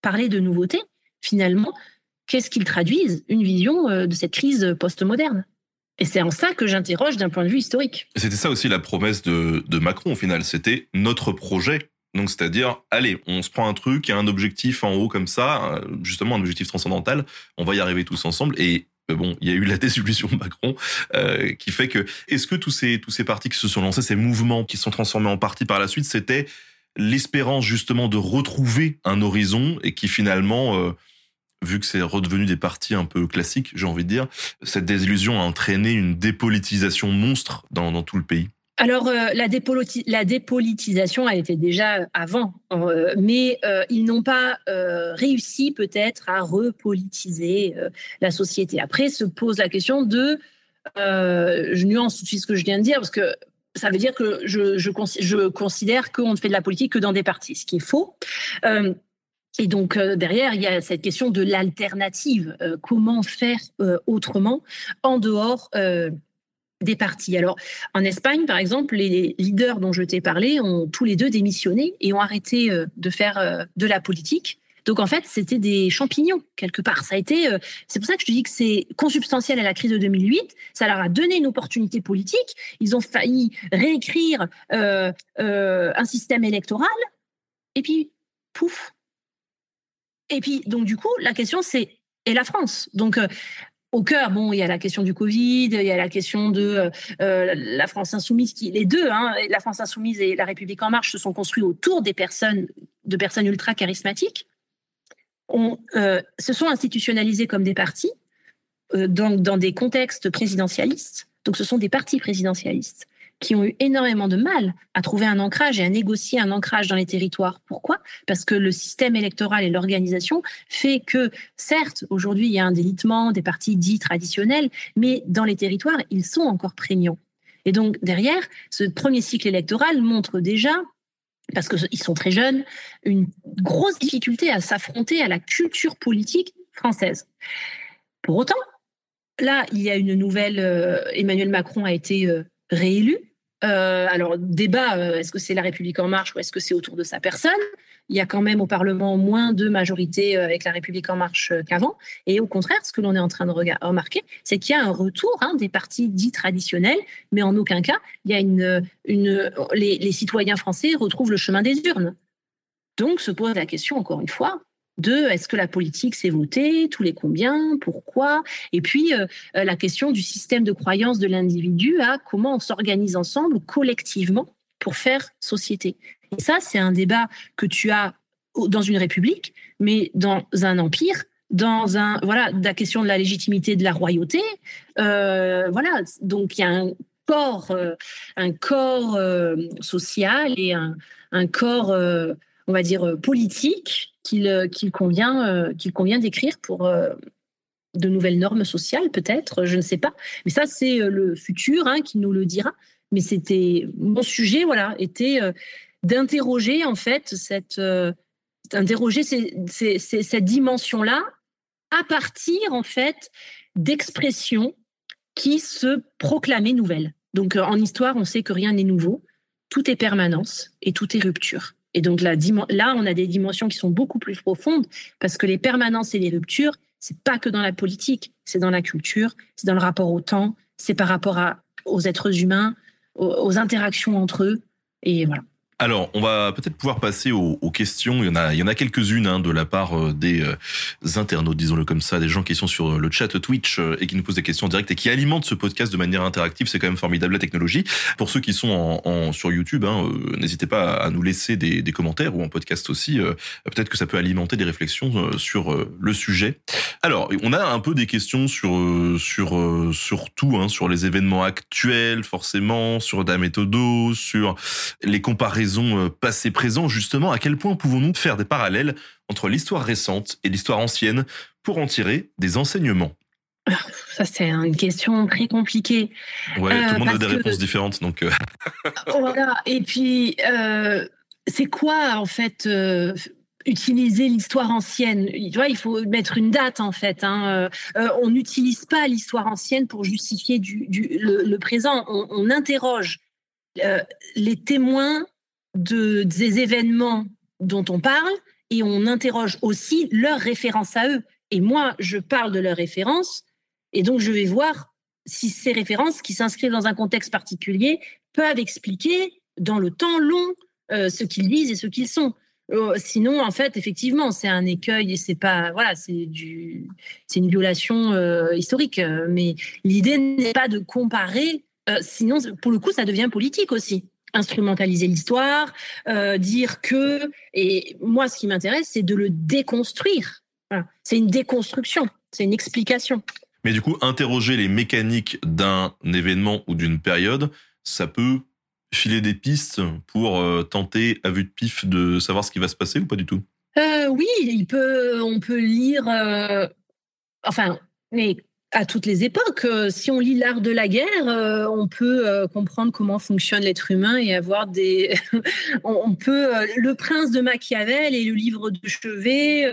parlaient de nouveautés, finalement, qu'est-ce qu'ils traduisent? Une vision euh, de cette crise postmoderne. Et c'est en ça que j'interroge d'un point de vue historique. C'était ça aussi la promesse de Macron, au final. C'était notre projet donc, c'est-à-dire, allez, on se prend un truc, il y a un objectif en haut comme ça, euh, justement un objectif transcendantal, on va y arriver tous ensemble. Et euh, bon, il y a eu la désillusion Macron euh, qui fait que, est-ce que tous ces tous ces partis qui se sont lancés, ces mouvements qui se sont transformés en partis par la suite, c'était l'espérance justement de retrouver un horizon et qui finalement vu que c'est redevenu des partis un peu classiques, j'ai envie de dire, cette désillusion a entraîné une dépolitisation monstre dans, dans tout le pays? Alors, euh, la, dépolitisation a été déjà avant, euh, mais euh, ils n'ont pas réussi peut-être à repolitiser la société. Après, se pose la question de, je nuance tout de suite ce que je viens de dire, parce que ça veut dire que je, je, je considère qu'on ne fait de la politique que dans des partis, ce qui est faux. Et donc derrière, il y a cette question de l'alternative. comment faire autrement en dehors des partis. Alors, en Espagne, par exemple, les leaders dont je t'ai parlé ont tous les deux démissionné et ont arrêté euh, de faire euh, de la politique. Donc, en fait, c'était des champignons, quelque part. Ça a été, euh, c'est pour ça que je te dis que c'est consubstantiel à la crise de 2008. Ça leur a donné une opportunité politique. Ils ont failli réécrire un système électoral. Et puis, pouf. Et puis, donc, du coup, la question, c'est et la France? Donc, au cœur, bon, il y a la question du Covid, il y a la question de euh, euh, la France insoumise, qui les deux, hein, la France insoumise et la République en marche se sont construits autour des personnes, de personnes ultra charismatiques, on, euh, se sont institutionnalisés comme des partis dans, dans des contextes présidentialistes. Donc, ce sont des partis présidentialistes qui ont eu énormément de mal à trouver un ancrage et à négocier un ancrage dans les territoires. Pourquoi? Parce que le système électoral et l'organisation fait que, certes, aujourd'hui, il y a un délitement des partis dits traditionnels, mais dans les territoires, ils sont encore prégnants. Et donc, derrière, ce premier cycle électoral montre déjà parce qu'ils sont très jeunes, une grosse difficulté à s'affronter à la culture politique française. Pour autant, là, il y a une nouvelle, euh, Emmanuel Macron a été euh, réélu, euh, alors, débat, euh, est-ce que c'est la République en marche ou est-ce que c'est autour de sa personne? Il y a quand même au Parlement moins de majorité euh, avec la République en marche qu'avant. Et au contraire, ce que l'on est en train de remarquer, c'est qu'il y a un retour hein, des partis dits traditionnels, mais en aucun cas, il y a une, les citoyens français retrouvent le chemin des urnes. Donc se pose la question, encore une fois, de est-ce que la politique s'est votée, tous les combien, pourquoi, et puis euh, euh, la question du système de croyance de l'individu à comment on s'organise ensemble collectivement pour faire société. Et ça, c'est un débat que tu as dans une république, mais dans un empire, dans un voilà la question de la légitimité de la royauté, euh, voilà. Donc il y a corps, un corps social et un, un corps, on va dire, politique qu'il qu'il convient, qu'il convient d'écrire pour de nouvelles normes sociales, peut-être, je ne sais pas. Mais ça, c'est le futur hein, qui nous le dira. Mais c'était mon sujet, voilà, était d'interroger en fait cette, cette dimension-là à partir en fait d'expressions qui se proclamaient nouvelles. Donc en histoire, on sait que rien n'est nouveau, tout est permanence et tout est rupture. Et donc là, on a des dimensions qui sont beaucoup plus profondes parce que les permanences et les ruptures, c'est pas que dans la politique, c'est dans la culture, c'est dans le rapport au temps, c'est par rapport à, aux êtres humains, aux interactions entre eux. Et voilà. Alors, on va peut-être pouvoir passer aux, questions. Il y en a, il y en a quelques-unes hein, de la part euh, des euh, internautes, disons-le comme ça, des gens qui sont sur euh, le chat Twitch et qui nous posent des questions directes et qui alimentent ce podcast de manière interactive. C'est quand même formidable la technologie. Pour ceux qui sont en, sur YouTube, hein, n'hésitez pas à nous laisser des, commentaires ou en podcast aussi. peut-être que ça peut alimenter des réflexions sur le sujet. Alors, on a un peu des questions sur sur sur tout, hein, sur les événements actuels, forcément, sur la méthode, sur les comparaisons euh, passé-présent, justement, à quel point pouvons-nous faire des parallèles entre l'histoire récente et l'histoire ancienne pour en tirer des enseignements? Ça, c'est une question très compliquée. Ouais, tout le monde a des réponses différentes, donc. Euh. voilà. Et puis, euh, c'est quoi, en fait, utiliser l'histoire ancienne? Tu vois, il faut mettre une date, en fait. Hein. on n'utilise pas l'histoire ancienne pour justifier du, le, présent. On, on interroge les témoins de, des événements dont on parle et on interroge aussi leurs références à eux. Et moi, je parle de leurs références et donc je vais voir si ces références qui s'inscrivent dans un contexte particulier peuvent expliquer dans le temps long euh, ce qu'ils disent et ce qu'ils sont. Euh, sinon, en fait, effectivement, c'est un écueil et c'est pas voilà, c'est du, c'est une violation euh, historique. Mais l'idée n'est pas de comparer. sinon, pour le coup, ça devient politique aussi instrumentaliser l'histoire, euh, dire que, et moi ce qui m'intéresse, c'est de le déconstruire. C'est une déconstruction, c'est une explication. Mais du coup, interroger les mécaniques d'un événement ou d'une période, ça peut filer des pistes pour euh, tenter à vue de pif de savoir ce qui va se passer ou pas du tout? Euh, Oui, il peut, on peut lire, enfin, mais à toutes les époques. Euh, si on lit l'art de la guerre, euh, on peut euh, comprendre comment fonctionne l'être humain et avoir des. on peut le Prince de Machiavel et le livre de chevet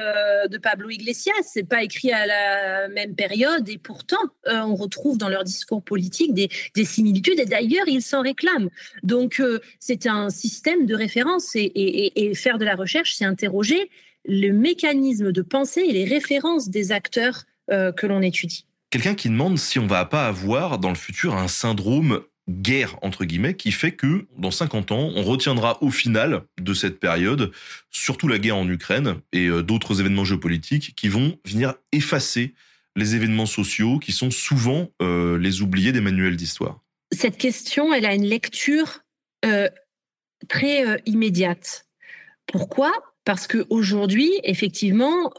de Pablo Iglesias, c'est pas écrit à la même période et pourtant on retrouve dans leur discours politique des, similitudes et d'ailleurs ils s'en réclament. Donc c'est un système de référence et faire de la recherche, c'est interroger le mécanisme de pensée et les références des acteurs que l'on étudie quelqu'un qui demande si on va pas avoir dans le futur un syndrome guerre entre guillemets qui fait que dans 50 ans, on retiendra au final de cette période surtout la guerre en Ukraine et euh, d'autres événements géopolitiques qui vont venir effacer les événements sociaux qui sont souvent euh, les oubliés des manuels d'histoire. Cette question, elle a une lecture euh, très immédiate. Pourquoi? Parce qu'aujourd'hui, effectivement,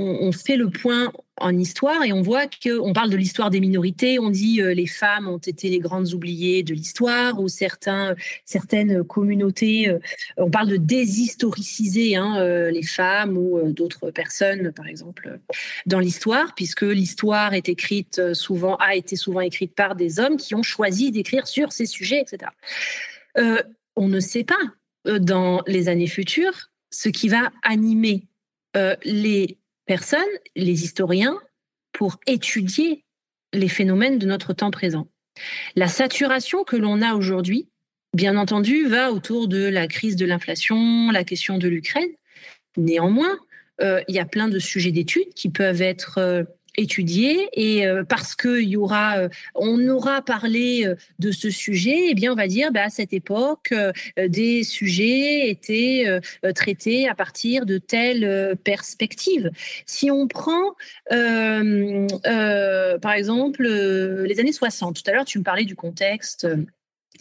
on, fait le point en histoire et on voit qu'on parle de l'histoire des minorités, on dit euh, les femmes ont été les grandes oubliées de l'histoire ou certains, certaines communautés, euh, on parle de déshistoriciser hein, euh, les femmes ou d'autres personnes, par exemple, dans l'histoire, puisque l'histoire est écrite souvent, a été souvent écrite par des hommes qui ont choisi d'écrire sur ces sujets, etc. on ne sait pas dans les années futures ce qui va animer les les historiens, pour étudier les phénomènes de notre temps présent. La saturation que l'on a aujourd'hui, bien entendu, va autour de la crise de l'inflation, la question de l'Ukraine. Néanmoins, euh, il y a plein de sujets d'études qui peuvent être étudier et euh, parce que y aura, euh, on aura parlé euh, de ce sujet, et eh bien on va dire bah, à cette époque des sujets étaient traités à partir de telle perspective. Si on prend par exemple les années 60, tout à l'heure tu me parlais du contexte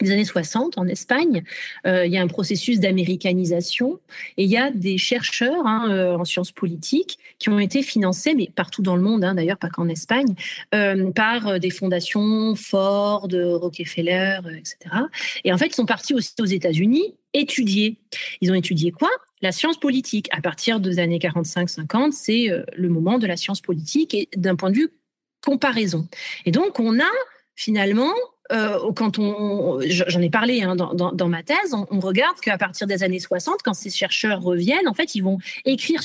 les années 60 en Espagne, euh, il y a un processus d'américanisation et il y a des chercheurs hein, euh, en sciences politiques qui ont été financés, mais partout dans le monde, hein, d'ailleurs pas qu'en Espagne, euh, par des fondations Ford, Rockefeller, etc. Et en fait, ils sont partis aussi aux États-Unis étudier. Ils ont étudié quoi? La science politique. À partir des années 45-50, c'est le moment de la science politique et d'un point de vue comparaison. Et donc, on a finalement euh, quand on, j'en ai parlé hein, dans, ma thèse, on, regarde qu'à partir des années 60, quand ces chercheurs reviennent, en fait, ils vont écrire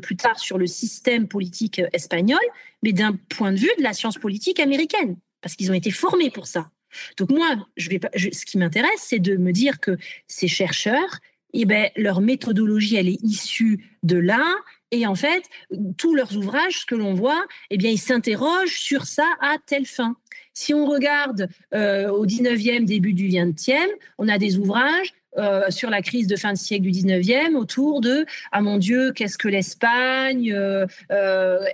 plus tard sur le système politique espagnol, mais d'un point de vue de la science politique américaine, parce qu'ils ont été formés pour ça. Donc moi, ce qui m'intéresse, c'est de me dire que ces chercheurs, eh ben, leur méthodologie, elle est issue de là. Et en fait, tous leurs ouvrages, ce que l'on voit, eh bien, ils s'interrogent sur ça à telle fin. Si on regarde euh, au 19e, début du 20e, on a des ouvrages euh, sur la crise de fin de siècle du 19e autour de ah mon Dieu qu'est-ce que l'Espagne euh,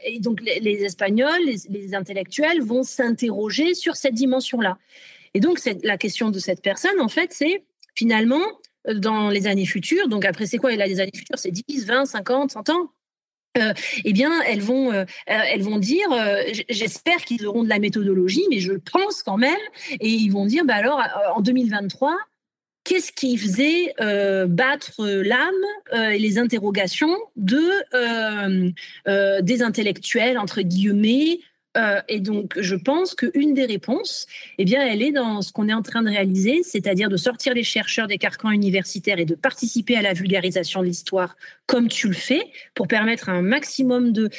et donc les, Espagnols les, intellectuels vont s'interroger sur cette dimension-là. Et donc la question de cette personne en fait c'est finalement dans les années futures donc après c'est quoi les années futures c'est 10 20 50 100 ans? Euh, eh bien, elles vont, euh, vont dire, euh, j'espère qu'ils auront de la méthodologie, mais je pense quand même, et ils vont dire, bah alors, en 2023, qu'est-ce qui faisait battre l'âme et les interrogations de des intellectuels entre guillemets euh, et donc, je pense qu'une des réponses, eh bien, elle est dans ce qu'on est en train de réaliser, c'est-à-dire de sortir les chercheurs des carcans universitaires et de participer à la vulgarisation de l'histoire comme tu le fais, pour permettre à un maximum de,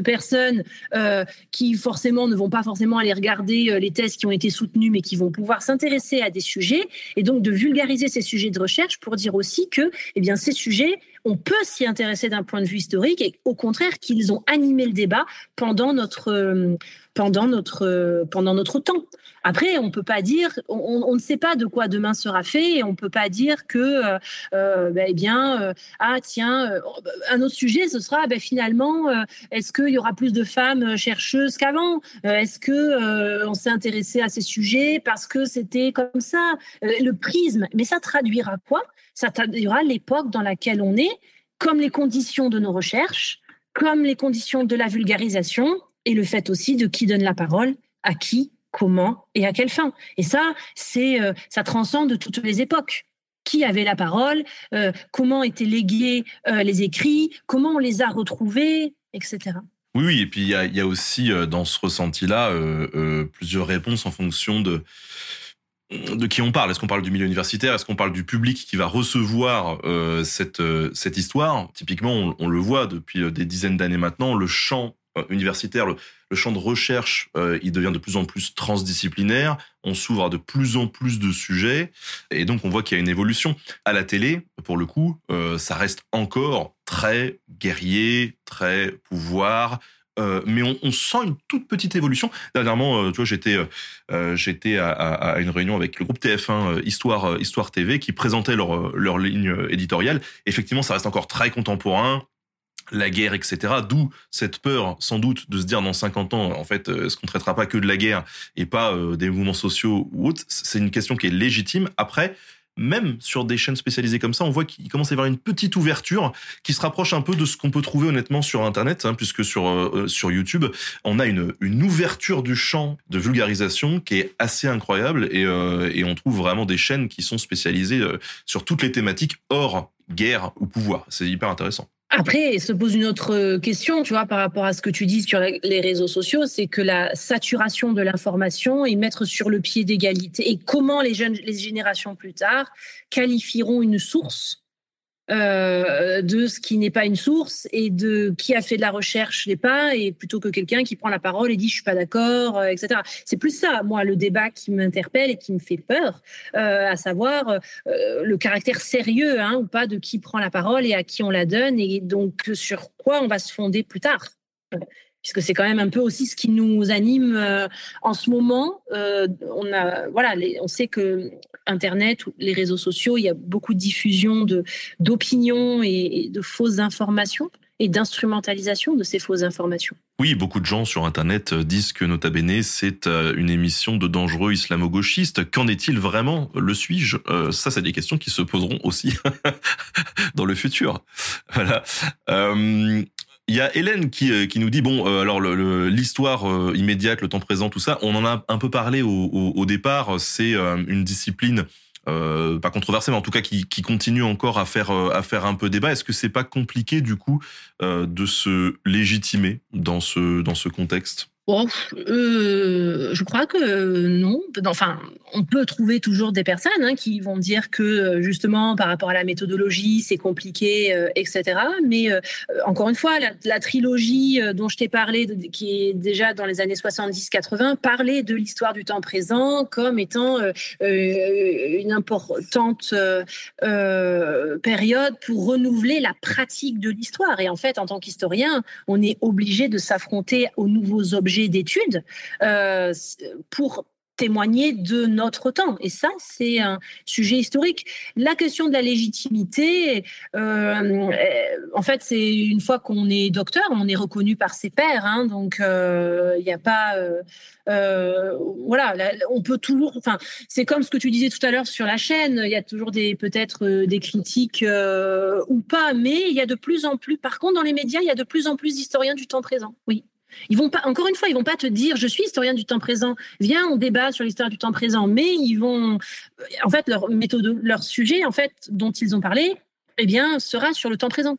personnes euh, qui forcément ne vont pas forcément aller regarder euh, les thèses qui ont été soutenues, mais qui vont pouvoir s'intéresser à des sujets, et donc de vulgariser ces sujets de recherche pour dire aussi que eh bien, ces sujets on peut s'y intéresser d'un point de vue historique et au contraire qu'ils ont animé le débat pendant notre, euh, pendant notre, euh, pendant notre temps. Après, on peut pas dire, on, ne sait pas de quoi demain sera fait, et on peut pas dire que, euh, ben, eh bien, ah tiens, un autre sujet, ce sera ben, finalement, est-ce qu'il y aura plus de femmes chercheuses qu'avant? Est-ce que on s'est intéressé à ces sujets parce que c'était comme ça? Le prisme, mais ça traduira quoi? Ça traduira l'époque dans laquelle on est comme les conditions de nos recherches, comme les conditions de la vulgarisation et le fait aussi de qui donne la parole, à qui, comment et à quelle fin. Et ça, c'est euh, ça transcende toutes les époques. Qui avait la parole, euh, comment étaient légués euh, les écrits, comment on les a retrouvés, etc. Oui, oui, et puis il y a, aussi dans ce ressenti-là plusieurs réponses en fonction de de qui on parle Est-ce qu'on parle du milieu universitaire? Est-ce qu'on parle du public qui va recevoir cette cette histoire? Typiquement, on, le voit depuis des dizaines d'années maintenant, le champ universitaire, le, champ de recherche, il devient de plus en plus transdisciplinaire. On s'ouvre à de plus en plus de sujets, et donc on voit qu'il y a une évolution. À la télé, pour le coup, ça reste encore très guerrier, très pouvoir. Euh, mais on, sent une toute petite évolution. Dernièrement, euh, tu vois, j'étais euh, à, une réunion avec le groupe TF1 Histoire Histoire TV qui présentait leur leur ligne éditoriale. Effectivement, ça reste encore très contemporain la guerre, etc. D'où cette peur, sans doute, de se dire dans 50 ans, en fait, est-ce qu'on traitera pas que de la guerre et pas des mouvements sociaux ou autres C'est une question qui est légitime. Après, même sur des chaînes spécialisées comme ça, on voit qu'il commence à y avoir une petite ouverture qui se rapproche un peu de ce qu'on peut trouver honnêtement sur Internet, hein, puisque sur euh, euh, sur YouTube, on a une, une ouverture du champ de vulgarisation qui est assez incroyable et, euh, et on trouve vraiment des chaînes qui sont spécialisées sur toutes les thématiques hors guerre ou pouvoir. C'est hyper intéressant. Après, se pose une autre question, tu vois, par rapport à ce que tu dis sur les réseaux sociaux, c'est que la saturation de l'information et mettre sur le pied d'égalité. Et comment les jeunes, les générations plus tard qualifieront une source euh, de ce qui n'est pas une source et de qui a fait de la recherche n'est pas et plutôt que quelqu'un qui prend la parole et dit je suis pas d'accord euh, etc c'est plus ça moi le débat qui m'interpelle et qui me fait peur euh, à savoir le caractère sérieux hein, ou pas de qui prend la parole et à qui on la donne et donc sur quoi on va se fonder plus tard puisque c'est quand même un peu aussi ce qui nous anime euh, en ce moment. Euh, on a, voilà, on sait que Internet, les réseaux sociaux, il y a beaucoup de diffusion de d'opinions et, de fausses informations. et d'instrumentalisation de ces fausses informations. Oui, beaucoup de gens sur Internet euh, disent que Nota Bene, c'est une émission de dangereux islamo-gauchistes. Qu'en est-il vraiment? Le suis-je? Ça, c'est des questions qui se poseront aussi dans le futur. Voilà. Il y a Hélène qui, qui nous dit bon alors l'histoire immédiate, le temps présent, tout ça, on en a un peu parlé au, au, au départ. C'est une discipline euh, pas controversé, mais en tout cas qui, qui, continue encore à faire euh, à faire un peu débat. Est-ce que c'est pas compliqué du coup euh, de se légitimer dans ce dans ce contexte? Euh, je crois que non. Enfin, on peut trouver toujours des personnes hein, qui vont dire que justement par rapport à la méthodologie, c'est compliqué, euh, etc. Mais euh, encore une fois, la, trilogie euh, dont je t'ai parlé, qui est déjà dans les années 70-80, parlait de l'histoire du temps présent comme étant euh, une importante période pour renouveler la pratique de l'histoire. Et en fait, en tant qu'historien, on est obligé de s'affronter aux nouveaux objets d'études euh, pour témoigner de notre temps. Et ça, c'est un sujet historique. La question de la légitimité, euh, en fait, c'est une fois qu'on est docteur, on est reconnu par ses pairs. Hein, donc, il euh, n'y a pas... Euh, voilà, là, on peut toujours... Enfin, c'est comme ce que tu disais tout à l'heure sur la chaîne, il y a toujours peut-être des critiques ou pas, mais il y a de plus en plus... Par contre, dans les médias, il y a de plus en plus d'historiens du temps présent. Oui. Ils vont pas, encore une fois, ils vont pas te dire je suis historien du temps présent, viens, on débat sur l'histoire du temps présent, mais ils vont, en fait, leur méthode, leur sujet, en fait, dont ils ont parlé, eh bien, sera sur le temps présent.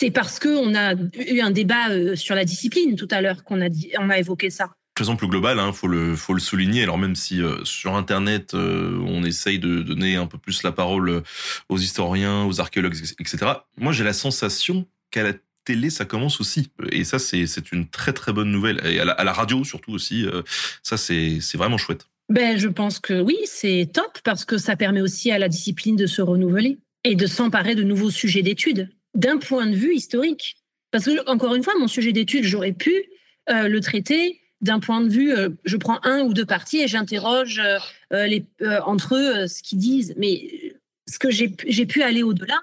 C'est parce qu'on a eu un débat sur la discipline tout à l'heure qu'on a, a évoqué ça. De façon plus globale, hein, faut le faut le souligner. Alors même si euh, sur Internet euh, on essaye de donner un peu plus la parole aux historiens, aux archéologues, etc. Moi j'ai la sensation qu'à la télé, ça commence aussi. Et ça, c'est une très très bonne nouvelle. Et à la, radio surtout aussi, euh, ça c'est vraiment chouette. Ben, je pense que oui, c'est top parce que ça permet aussi à la discipline de se renouveler et de s'emparer de nouveaux sujets d'études d'un point de vue historique. Parce que, encore une fois, mon sujet d'étude, j'aurais pu euh, le traiter d'un point de vue, euh, je prends un ou deux parties et j'interroge euh, entre eux ce qu'ils disent. Mais ce que j'ai pu aller au-delà,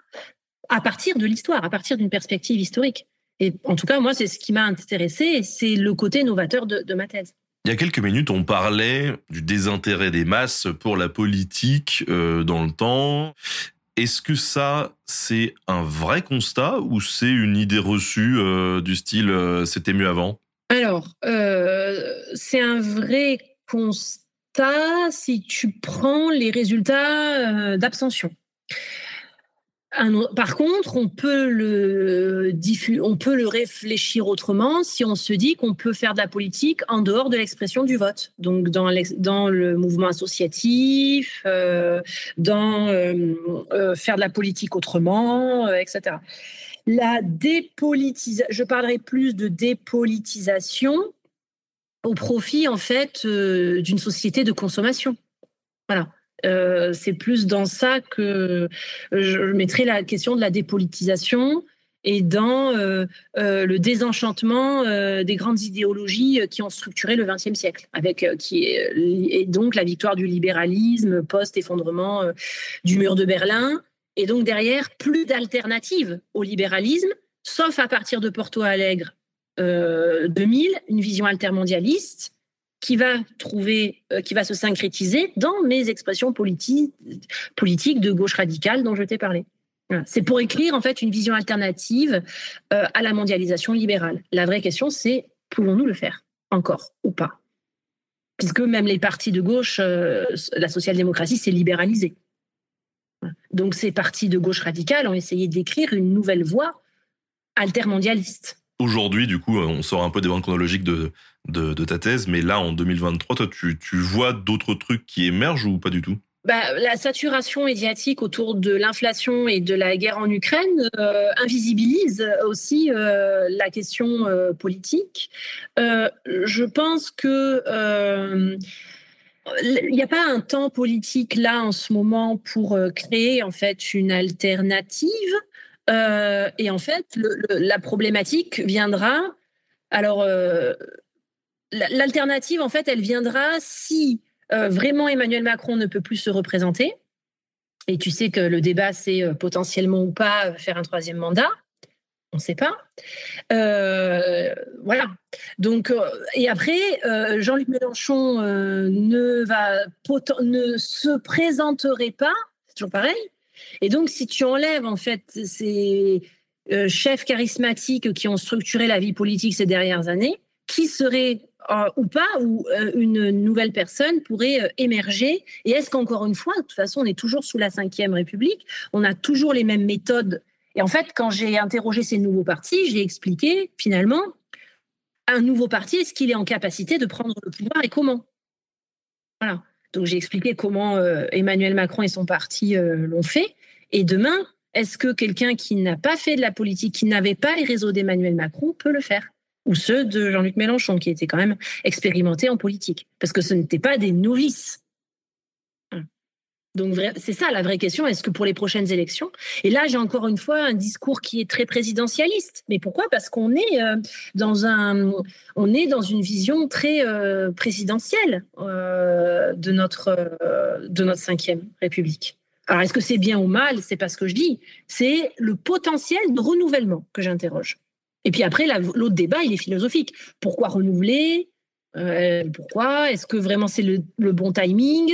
à partir de l'histoire, à partir d'une perspective historique. Et en tout cas, moi, c'est ce qui m'a intéressé, c'est le côté novateur de, de, ma thèse. Il y a quelques minutes, on parlait du désintérêt des masses pour la politique euh, dans le temps. Est-ce que ça, c'est un vrai constat ou c'est une idée reçue euh, du style euh, c'était mieux avant? Alors, euh, c'est un vrai constat si tu prends les résultats d'abstention. Par contre, on peut le réfléchir autrement si on se dit qu'on peut faire de la politique en dehors de l'expression du vote. Donc dans, le mouvement associatif, euh, dans euh, euh, faire de la politique autrement, etc. La dépolitisation, je parlerai plus de dépolitisation au profit en fait d'une société de consommation. Voilà. Euh, c'est plus dans ça que je mettrai la question de la dépolitisation et dans euh, euh, le désenchantement euh, des grandes idéologies qui ont structuré le XXe siècle, avec qui est, donc la victoire du libéralisme post-effondrement du mur de Berlin, et donc derrière plus d'alternatives au libéralisme, sauf à partir de Porto Alegre 2000, une vision altermondialiste qui va trouver, euh, qui va se syncrétiser dans mes expressions politiques, politiques de gauche radicale dont je t'ai parlé. C'est pour écrire en fait une vision alternative euh, à la mondialisation libérale. La vraie question, c'est pouvons-nous le faire encore ou pas? Puisque même les partis de gauche, euh, la social-démocratie s'est libéralisée. Donc ces partis de gauche radicale ont essayé d'écrire une nouvelle voie altermondialiste aujourd'hui, du coup, on sort un peu des bandes chronologiques de, ta thèse, mais là, en 2023, toi, tu, tu vois d'autres trucs qui émergent ou pas du tout? Bah, la saturation médiatique autour de l'inflation et de la guerre en Ukraine euh, invisibilise aussi euh, la question euh, politique. je pense que il n'y a pas un temps politique là en ce moment pour créer en fait une alternative. Euh, et en fait, la problématique viendra. Alors, euh, l'alternative, en fait, elle viendra si euh, vraiment Emmanuel Macron ne peut plus se représenter. Et tu sais que le débat, c'est potentiellement ou pas faire un troisième mandat. On ne sait pas. Voilà. Donc, et après, Jean-Luc Mélenchon ne, va, ne se présenterait pas, c'est toujours pareil. Et donc, si tu enlèves en fait ces chefs charismatiques qui ont structuré la vie politique ces dernières années, qui serait ou pas, ou une nouvelle personne pourrait émerger. Et est-ce qu'encore une fois, de toute façon, on est toujours sous la Ve République, on a toujours les mêmes méthodes et en fait, quand j'ai interrogé ces nouveaux partis, j'ai expliqué finalement un nouveau parti, est-ce qu'il est en capacité de prendre le pouvoir et comment? Voilà. Donc j'ai expliqué comment euh, Emmanuel Macron et son parti euh, l'ont fait. Et demain, est-ce que quelqu'un qui n'a pas fait de la politique, qui n'avait pas les réseaux d'Emmanuel Macron, peut le faire? Ou ceux de Jean-Luc Mélenchon, qui était quand même expérimenté en politique? Parce que ce n'étaient pas des novices. Donc c'est ça la vraie question. Est-ce que pour les prochaines élections Et là, j'ai encore une fois un discours qui est très présidentialiste. Mais pourquoi? Parce qu'on est euh, dans un, on est dans une vision très euh, présidentielle euh, de notre de notre cinquième République. Alors est-ce que c'est bien ou mal? C'est pas ce que je dis. C'est le potentiel de renouvellement que j'interroge. Et puis après, l'autre débat, il est philosophique. Pourquoi renouveler? Pourquoi? Est-ce que vraiment c'est le bon timing?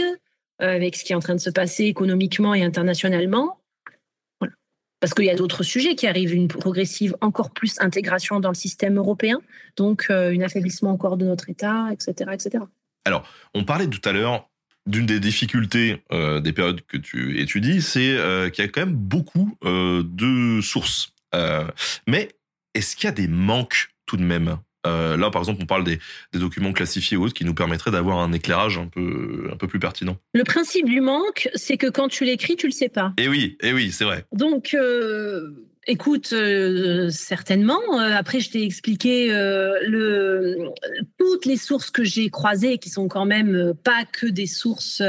Avec ce qui est en train de se passer économiquement et internationalement. Parce qu'il y a d'autres sujets qui arrivent, une progressive encore plus intégration dans le système européen, donc euh, un affaiblissement encore de notre État, etc., etc. Alors, on parlait tout à l'heure d'une des difficultés euh, des périodes que tu étudies, c'est qu'il y a quand même beaucoup de sources. mais est-ce qu'il y a des manques tout de même? Euh, là, par exemple, on parle des, documents classifiés ou autres qui nous permettraient d'avoir un éclairage un peu, un peu plus pertinent. Le principe du manque, c'est que quand tu l'écris, tu le sais pas. Eh oui, eh oui, c'est vrai. Donc, euh, écoute, euh, certainement. après, je t'ai expliqué le, toutes les sources que j'ai croisées, qui sont quand même pas que des sources.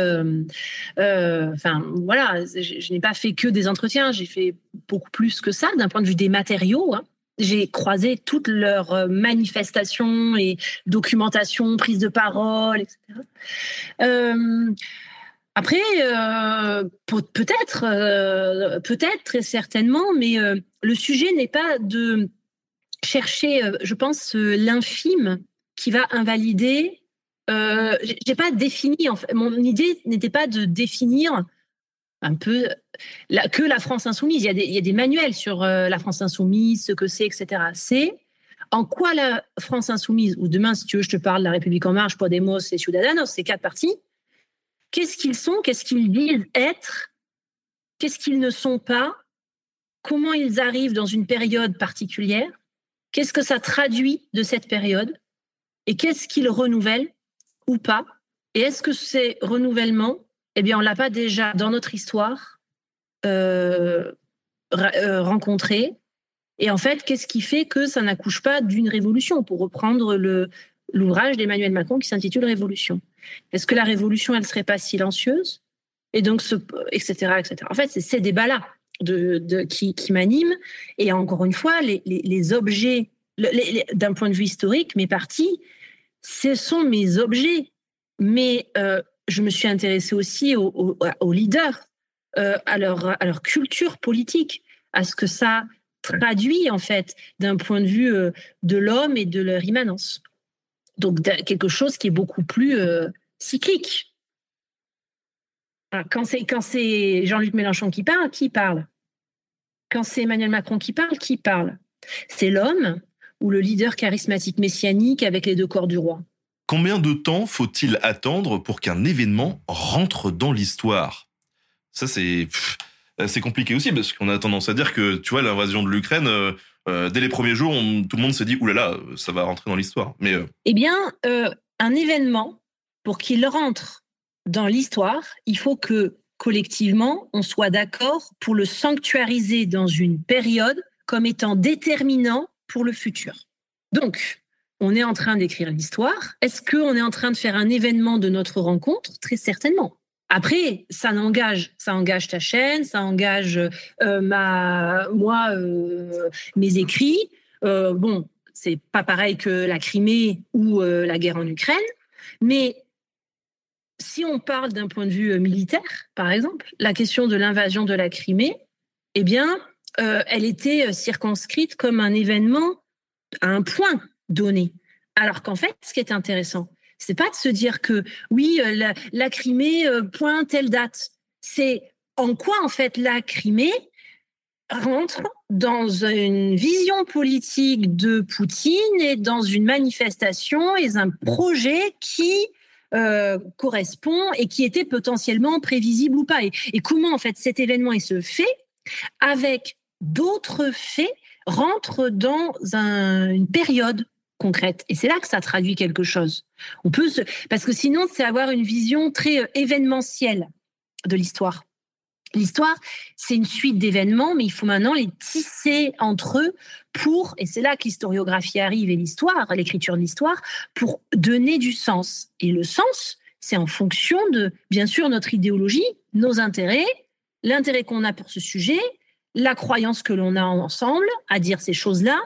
Enfin, voilà, je, n'ai pas fait que des entretiens. J'ai fait beaucoup plus que ça d'un point de vue des matériaux. Hein j'ai croisé toutes leurs euh, manifestations et documentations, prises de parole, etc. Euh, après, euh, peut-être, peut-être très certainement, mais le sujet n'est pas de chercher, je pense, l'infime qui va invalider. j'ai pas défini. En mon idée n'était pas de définir un peu que la France insoumise. Il y a des, manuels sur euh, la France insoumise, ce que c'est, etc. C'est en quoi la France insoumise, ou demain, si tu veux, je te parle de la République en marche, Podemos et Ciudadanos, ces quatre partis, qu'est-ce qu'ils sont, qu'est-ce qu'ils disent être, qu'est-ce qu'ils ne sont pas, comment ils arrivent dans une période particulière, qu'est-ce que ça traduit de cette période, et qu'est-ce qu'ils renouvellent ou pas, et est-ce que ces renouvellements eh bien, on l'a pas déjà dans notre histoire euh, euh, rencontré. Et en fait, qu'est-ce qui fait que ça n'accouche pas d'une révolution Pour reprendre l'ouvrage d'Emmanuel Macron qui s'intitule Révolution. Est-ce que la révolution, elle serait pas silencieuse? Et donc, etc., etc. En fait, c'est ces débats-là qui, m'animent. Et encore une fois, les, les, objets, d'un point de vue historique, mes partis, ce sont mes objets. Mais euh, je me suis intéressée aussi aux, leaders, euh, à, leur, culture politique, à ce que ça traduit en fait d'un point de vue euh, de l'homme et de leur immanence. Donc quelque chose qui est beaucoup plus euh, cyclique. Quand c'est quand c'est Jean-Luc Mélenchon qui parle, qui parle? Quand c'est Emmanuel Macron qui parle, qui parle? C'est l'homme ou le leader charismatique messianique avec les deux corps du roi? Combien de temps faut-il attendre pour qu'un événement rentre dans l'histoire? Ça, c'est c'est compliqué aussi parce qu'on a tendance à dire que, tu vois, l'invasion de l'Ukraine, euh, euh, dès les premiers jours, tout le monde s'est dit, oulala, ça va rentrer dans l'histoire. Mais euh, eh bien, un événement, pour qu'il rentre dans l'histoire, il faut que collectivement, on soit d'accord pour le sanctuariser dans une période comme étant déterminant pour le futur. Donc, on est en train d'écrire l'histoire. Est-ce qu'on est en train de faire un événement de notre rencontre? Très certainement. Après, ça engage, ça engage ta chaîne, ça engage euh, ma, moi, euh, mes écrits. Euh, bon, c'est pas pareil que la Crimée ou la guerre en Ukraine, mais si on parle d'un point de vue militaire, par exemple, la question de l'invasion de la Crimée, eh bien, euh, elle était circonscrite comme un événement à un point donné. Alors qu'en fait, ce qui est intéressant, c'est pas de se dire que oui, la, la Crimée, point telle date. C'est en quoi en fait la Crimée rentre dans une vision politique de Poutine et dans une manifestation et un projet qui euh, correspond et qui était potentiellement prévisible ou pas. Et, comment en fait cet événement il se fait avec d'autres faits rentre dans une période concrète. Et c'est là que ça traduit quelque chose. On peut parce que sinon c'est avoir une vision très euh, événementielle de l'histoire. L'histoire, c'est une suite d'événements, mais il faut maintenant les tisser entre eux pour, et c'est là que l'historiographie arrive et l'histoire, l'écriture de l'histoire, pour donner du sens. Et le sens, c'est en fonction de, bien sûr, notre idéologie, nos intérêts, l'intérêt qu'on a pour ce sujet, la croyance que l'on a ensemble à dire ces choses-là,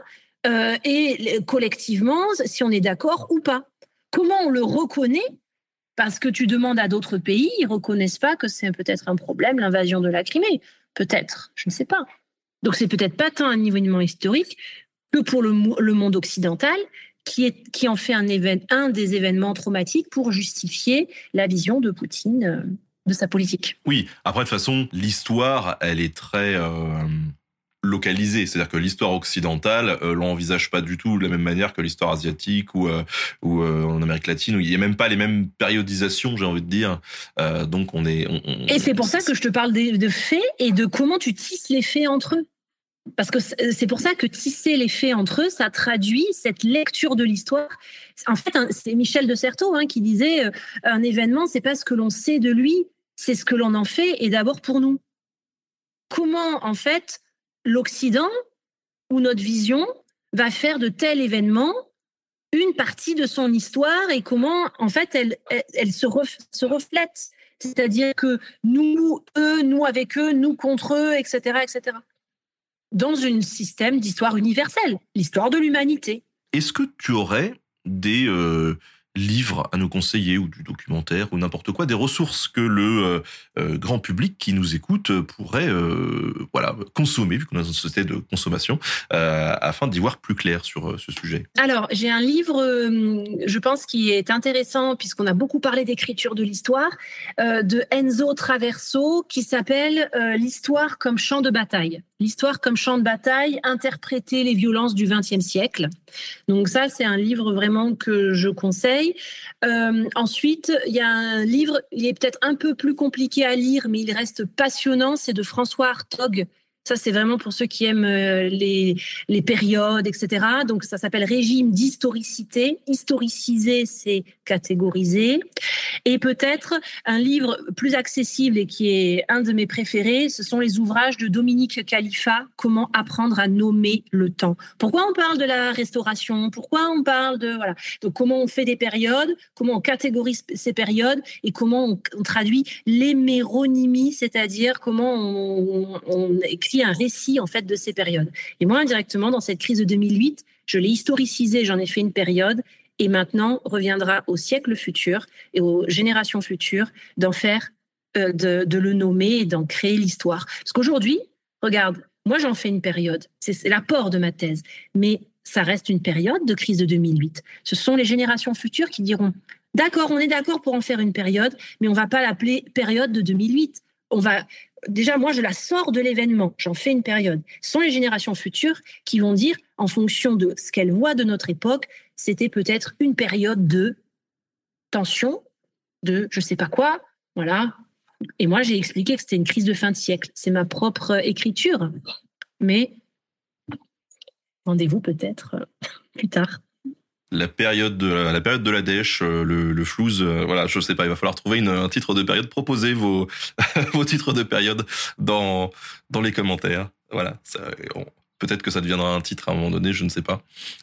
euh, et collectivement, si on est d'accord ou pas. Comment on le reconnaît? Parce que tu demandes à d'autres pays, ils reconnaissent pas que c'est peut-être un problème, l'invasion de la Crimée. Peut-être, je ne sais pas. Donc c'est peut-être pas tant un niveau historique que pour le, monde occidental qui, en fait un, un des événements traumatiques pour justifier la vision de Poutine euh, de sa politique. Oui, après de toute façon, l'histoire, elle est très... Euh, localisé, c'est-à-dire que l'histoire occidentale, euh, l'on envisage pas du tout de la même manière que l'histoire asiatique ou euh, ou euh, en Amérique latine où il y a même pas les mêmes périodisations, j'ai envie de dire. Euh, donc on est. et c'est pour ça que je te parle de, de, faits et de comment tu tisses les faits entre eux. Parce que c'est pour ça que tisser les faits entre eux, ça traduit cette lecture de l'histoire. En fait, c'est Michel de Certeau hein, qui disait un événement, c'est pas ce que l'on sait de lui, c'est ce que l'on en fait, et d'abord pour nous. Comment, en fait, l'Occident ou notre vision va faire de tel événement une partie de son histoire et comment, en fait, elle, se reflète. C'est-à-dire que nous, eux, nous avec eux, nous contre eux, etc., etc. Dans un système d'histoire universelle, l'histoire de l'humanité. Est-ce que tu aurais des, euh, livres à nous conseiller ou du documentaire ou n'importe quoi, des ressources que le euh, euh, grand public qui nous écoute euh, pourrait voilà consommer vu qu'on est dans une société de consommation afin d'y voir plus clair sur ce sujet. Alors j'ai un livre, je pense qui est intéressant puisqu'on a beaucoup parlé d'écriture de l'histoire de Enzo Traverso qui s'appelle l'histoire comme champ de bataille l'histoire comme champ de bataille, interpréter les violences du XXe siècle. Donc ça, c'est un livre vraiment que je conseille. Euh, ensuite, il y a un livre, il est peut-être un peu plus compliqué à lire, mais il reste passionnant, c'est de François Hartog, ça, c'est vraiment pour ceux qui aiment euh, les, périodes, etc. Donc, ça s'appelle régime d'historicité. Historiciser, c'est catégoriser. Et peut-être un livre plus accessible et qui est un de mes préférés, ce sont les ouvrages de Dominique Khalifa, Comment apprendre à nommer le temps. Pourquoi on parle de la restauration? Pourquoi on parle de... Voilà. Donc, comment on fait des périodes, comment on catégorise ces périodes et comment on, traduit l'héméronymie, c'est-à-dire comment on, on un récit en fait de ces périodes. Et moi, indirectement, dans cette crise de 2008, je l'ai historicisé, j'en ai fait une période, et maintenant reviendra au siècle futur et aux générations futures d'en faire, euh, de, le nommer et d'en créer l'histoire. Parce qu'aujourd'hui, regarde, moi j'en fais une période, c'est l'apport de ma thèse, mais ça reste une période de crise de 2008. Ce sont les générations futures qui diront, d'accord, on est d'accord pour en faire une période, mais on va pas l'appeler période de 2008. On va déjà, moi, je la sors de l'événement, j'en fais une période. Ce sont les générations futures qui vont dire, en fonction de ce qu'elles voient de notre époque, c'était peut-être une période de tension, de je sais pas quoi, voilà. Et moi, j'ai expliqué que c'était une crise de fin de siècle. C'est ma propre écriture. Mais rendez-vous peut-être euh, plus tard la période de la, période de la dèche, euh, le, le flouze, euh, voilà, je sais pas, il va falloir trouver une, un titre de période. Proposez vos vos titres de période dans dans les commentaires. Voilà, peut-être que ça deviendra un titre à un moment donné, je ne sais pas,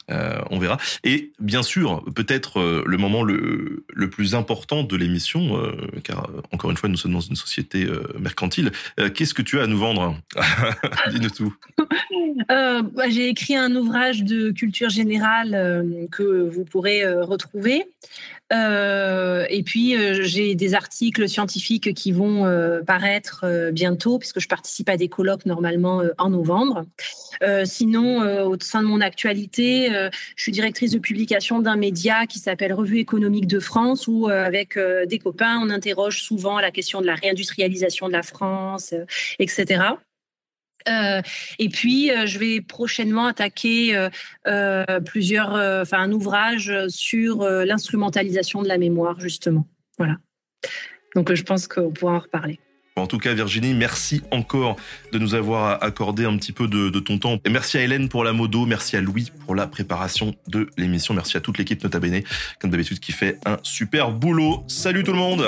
euh, on verra. Et bien sûr, peut-être euh, le moment le plus important de l'émission, car encore une fois, nous sommes dans une société mercantile. Qu'est-ce que tu as à nous vendre? Dis-nous tout. Euh, bah, j'ai écrit un ouvrage de culture générale euh, que vous pourrez euh, retrouver. et puis, j'ai des articles scientifiques qui vont paraître bientôt, puisque je participe à des colloques normalement en novembre. Sinon, au sein de mon actualité, je suis directrice de publication d'un média qui s'appelle Revue économique de France, où avec des copains, on interroge souvent la question de la réindustrialisation de la France, etc. Euh, et puis, euh, je vais prochainement attaquer euh, plusieurs, enfin un ouvrage sur l'instrumentalisation de la mémoire, justement. Voilà. Donc, je pense qu'on pourra en reparler. En tout cas, Virginie, merci encore de nous avoir accordé un petit peu de, ton temps. Merci à Hélène pour la modo, merci à Louis pour la préparation de l'émission, merci à toute l'équipe Nota Bene, comme d'habitude, qui fait un super boulot. Salut tout le monde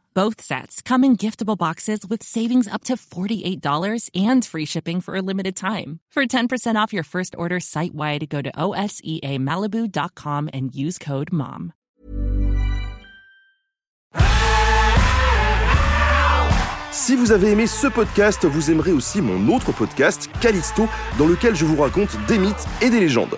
Both sets come in giftable boxes with savings up to $48 and free shipping for a limited time. For 10% off your first order site wide, go to OSEAMalibu.com and use code MOM. Si vous avez aimé ce podcast, vous aimerez aussi mon autre podcast, Callisto, dans lequel je vous raconte des mythes et des légendes.